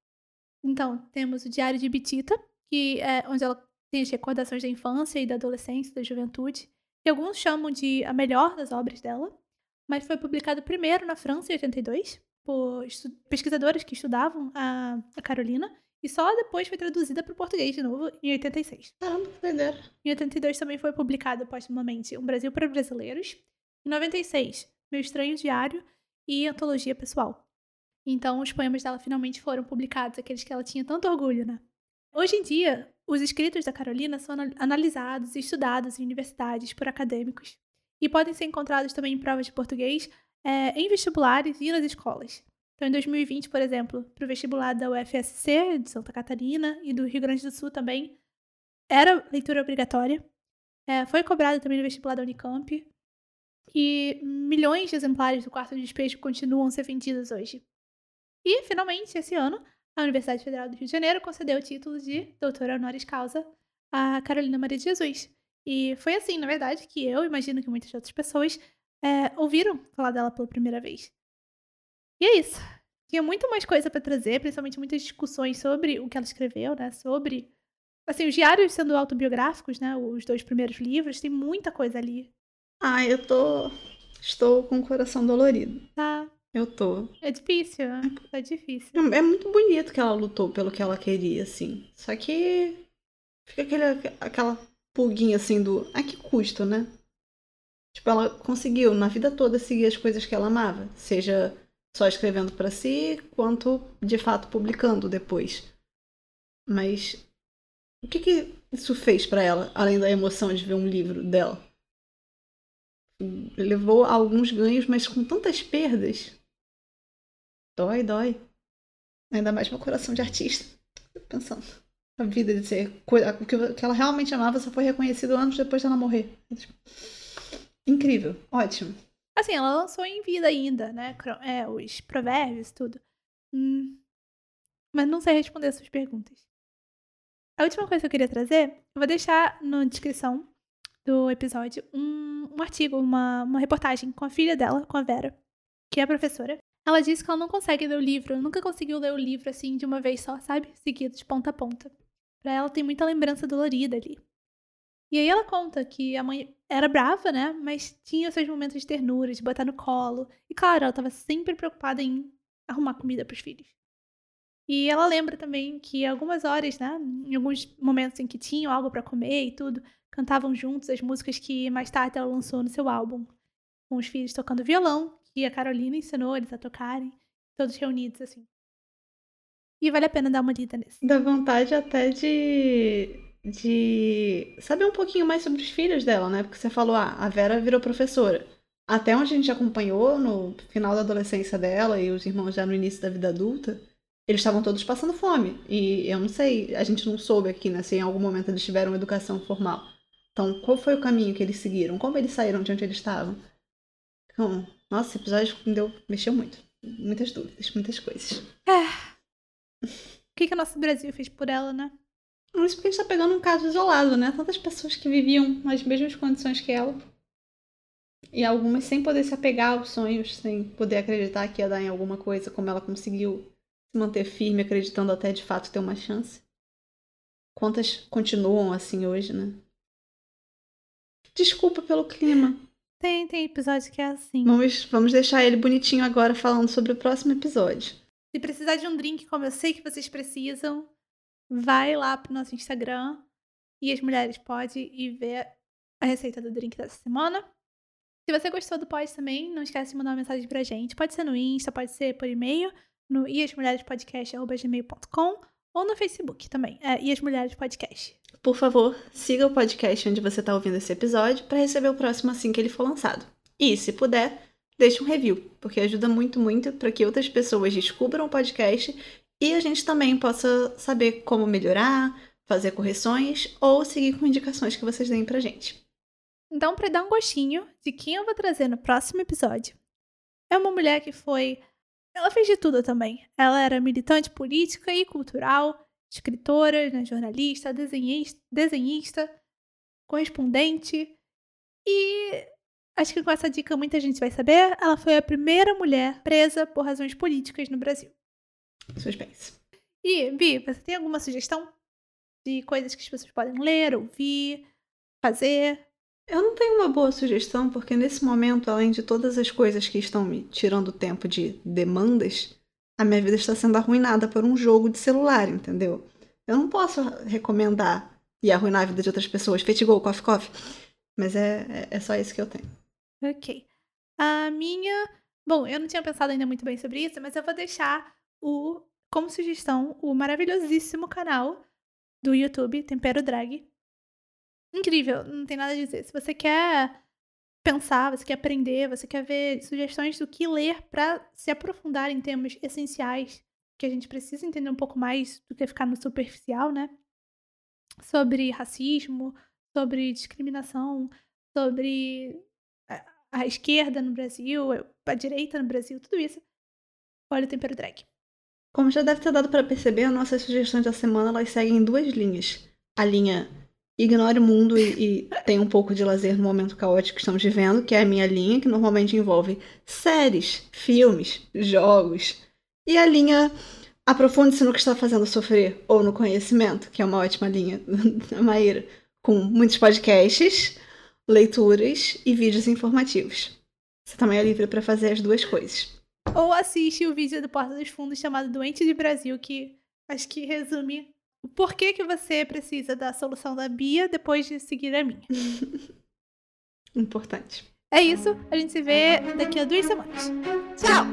Então, temos o Diário de Bitita, que é onde ela tem as recordações da infância e da adolescência, da juventude, que alguns chamam de a melhor das obras dela, mas foi publicado primeiro na França em 82 por pesquisadores que estudavam a, a Carolina e só depois foi traduzida para o português de novo em 86. Caramba, doideira. Em 82 também foi publicado postumamente Um Brasil para Brasileiros. Em 96, Meu Estranho Diário e Antologia Pessoal. Então, os poemas dela finalmente foram publicados, aqueles que ela tinha tanto orgulho, né? Hoje em dia, os escritos da Carolina são ana- analisados e estudados em universidades por acadêmicos e podem ser encontrados também em provas de português é, em vestibulares e nas escolas. Então, em 2020, por exemplo, para o vestibular da UFSC de Santa Catarina e do Rio Grande do Sul também, era leitura obrigatória. É, foi cobrada também no vestibular da Unicamp. E milhões de exemplares do quarto de despejo continuam a ser vendidos hoje. E, finalmente, esse ano, a Universidade Federal do Rio de Janeiro concedeu o título de doutora honoris causa a Carolina Maria de Jesus. E foi assim, na verdade, que eu imagino que muitas outras pessoas é, ouviram falar dela pela primeira vez. E é isso. Tinha muito mais coisa para trazer, principalmente muitas discussões sobre o que ela escreveu, né? Sobre assim, os diários sendo autobiográficos, né? Os dois primeiros livros, tem muita coisa ali. Ah, eu tô. Estou com o coração dolorido. Tá? Eu tô. É difícil, é difícil. É muito bonito que ela lutou pelo que ela queria, assim. Só que fica aquele, aquela pulguinha assim do. A que custo, né? Tipo, ela conseguiu na vida toda seguir as coisas que ela amava. Seja só escrevendo para si, quanto de fato publicando depois. Mas o que, que isso fez para ela, além da emoção de ver um livro dela? Levou a alguns ganhos, mas com tantas perdas. Dói, dói. Ainda mais meu coração de artista. Pensando. A vida de ser. O que ela realmente amava só foi reconhecido anos depois dela morrer. Incrível. Ótimo. Assim, ela lançou em vida ainda, né? É, os provérbios, tudo. Hum. Mas não sei responder essas perguntas. A última coisa que eu queria trazer, eu vou deixar na descrição do episódio um, um artigo, uma, uma reportagem com a filha dela, com a Vera, que é professora. Ela disse que ela não consegue ler o livro, nunca conseguiu ler o livro assim de uma vez só, sabe? Seguido de ponta a ponta. Pra ela tem muita lembrança dolorida ali. E aí ela conta que a mãe era brava, né? Mas tinha seus momentos de ternura, de botar no colo. E claro, ela estava sempre preocupada em arrumar comida para os filhos. E ela lembra também que algumas horas, né, em alguns momentos em que tinham algo para comer e tudo, cantavam juntos as músicas que mais tarde ela lançou no seu álbum, com os filhos tocando violão, que a Carolina ensinou eles a tocarem, todos reunidos assim. E vale a pena dar uma lida nesse. Dá vontade até de de saber um pouquinho mais sobre os filhos dela, né? Porque você falou, ah, a Vera virou professora. Até onde a gente acompanhou no final da adolescência dela e os irmãos já no início da vida adulta, eles estavam todos passando fome. E eu não sei, a gente não soube aqui, né, se em algum momento eles tiveram educação formal. Então, qual foi o caminho que eles seguiram? Como eles saíram de onde eles estavam? Então, nossa, esse episódio me deu, mexeu muito. Muitas dúvidas, muitas coisas. É. O que, que o nosso Brasil fez por ela, né? Isso porque a gente tá pegando um caso isolado, né? Tantas pessoas que viviam nas mesmas condições que ela. E algumas sem poder se apegar aos sonhos, sem poder acreditar que ia dar em alguma coisa, como ela conseguiu se manter firme, acreditando até de fato ter uma chance. Quantas continuam assim hoje, né? Desculpa pelo clima. Tem, tem episódio que é assim. Vamos, vamos deixar ele bonitinho agora falando sobre o próximo episódio. Se precisar de um drink, como eu sei que vocês precisam, vai lá pro nosso Instagram e as mulheres podem ir ver a receita do drink dessa semana. Se você gostou do pod também, não esquece de mandar uma mensagem pra gente. Pode ser no Insta, pode ser por e-mail, no iasmulherespodcast.gmail.com ou no Facebook também, é Ias Mulheres Podcast. Por favor, siga o podcast onde você está ouvindo esse episódio para receber o próximo assim que ele for lançado. E, se puder, deixe um review, porque ajuda muito, muito para que outras pessoas descubram o podcast e a gente também possa saber como melhorar, fazer correções ou seguir com indicações que vocês deem pra gente. Então, para dar um gostinho de quem eu vou trazer no próximo episódio, é uma mulher que foi. Ela fez de tudo também. Ela era militante política e cultural, escritora, né, jornalista, desenhista, desenhista, correspondente. E acho que com essa dica muita gente vai saber. Ela foi a primeira mulher presa por razões políticas no Brasil. Suspense. E, Bi, você tem alguma sugestão de coisas que as pessoas podem ler, ouvir, fazer? Eu não tenho uma boa sugestão, porque nesse momento, além de todas as coisas que estão me tirando tempo de demandas, a minha vida está sendo arruinada por um jogo de celular, entendeu? Eu não posso recomendar e arruinar a vida de outras pessoas. Fetigol, coffee, coffee. Mas é, é, é só isso que eu tenho. Ok. A minha. Bom, eu não tinha pensado ainda muito bem sobre isso, mas eu vou deixar o, como sugestão, o maravilhosíssimo canal do YouTube, Tempero Drag. Incrível, não tem nada a dizer. Se você quer pensar, você quer aprender, você quer ver sugestões do que ler para se aprofundar em temas essenciais que a gente precisa entender um pouco mais do que ficar no superficial, né? Sobre racismo, sobre discriminação, sobre a esquerda no Brasil, a direita no Brasil, tudo isso. Olha o Tempero Drag. Como já deve ter dado para perceber, as nossas sugestões da semana elas seguem duas linhas. A linha ignore o mundo e, e tem um pouco de lazer no momento caótico que estamos vivendo, que é a minha linha, que normalmente envolve séries, filmes, jogos. E a linha aprofunde-se no que está fazendo sofrer ou no conhecimento, que é uma ótima linha da Maíra, com muitos podcasts, leituras e vídeos informativos. Você também é livre para fazer as duas coisas. Ou assiste o vídeo do Porta dos Fundos chamado Doente de Brasil, que acho que resume o porquê que você precisa da solução da Bia depois de seguir a minha. Importante. É isso, a gente se vê daqui a duas semanas. Tchau!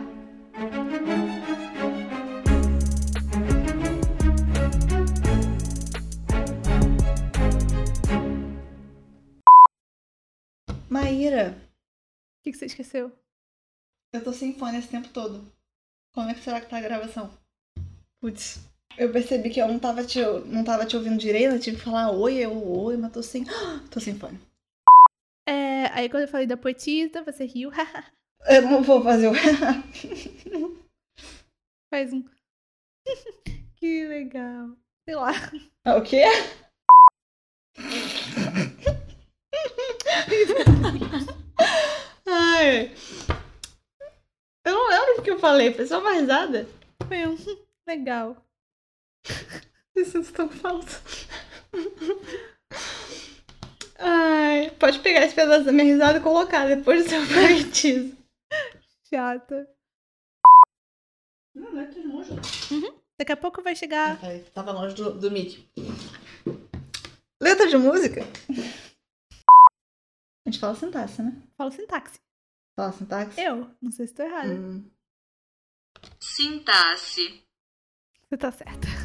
Maíra, O que, que você esqueceu? eu tô sem fone esse tempo todo. Como é que será que tá a gravação? Putz, eu percebi que eu não tava te, não tava te ouvindo direito, eu tive que falar oi, eu oi, mas tô sem. tô sem fone. É, aí quando eu falei da poetisa, você riu. Eu não vou fazer o. Faz um. que legal. Sei lá. o quê? Ai. Eu não lembro o que eu falei, foi só uma risada. Foi um. Legal. Me sinto tão falso. Ai, pode pegar esse pedaço da minha risada e colocar depois do seu poetismo. Chata. Não, não é tão longe. Daqui a pouco vai chegar. Peraí, tava longe do, do mic. Letra de música? A gente fala sintaxe, né? Fala sintaxe. Fala sintaxe? Eu, não sei se tô errada. Hum. Sintaxe. Você tá certa.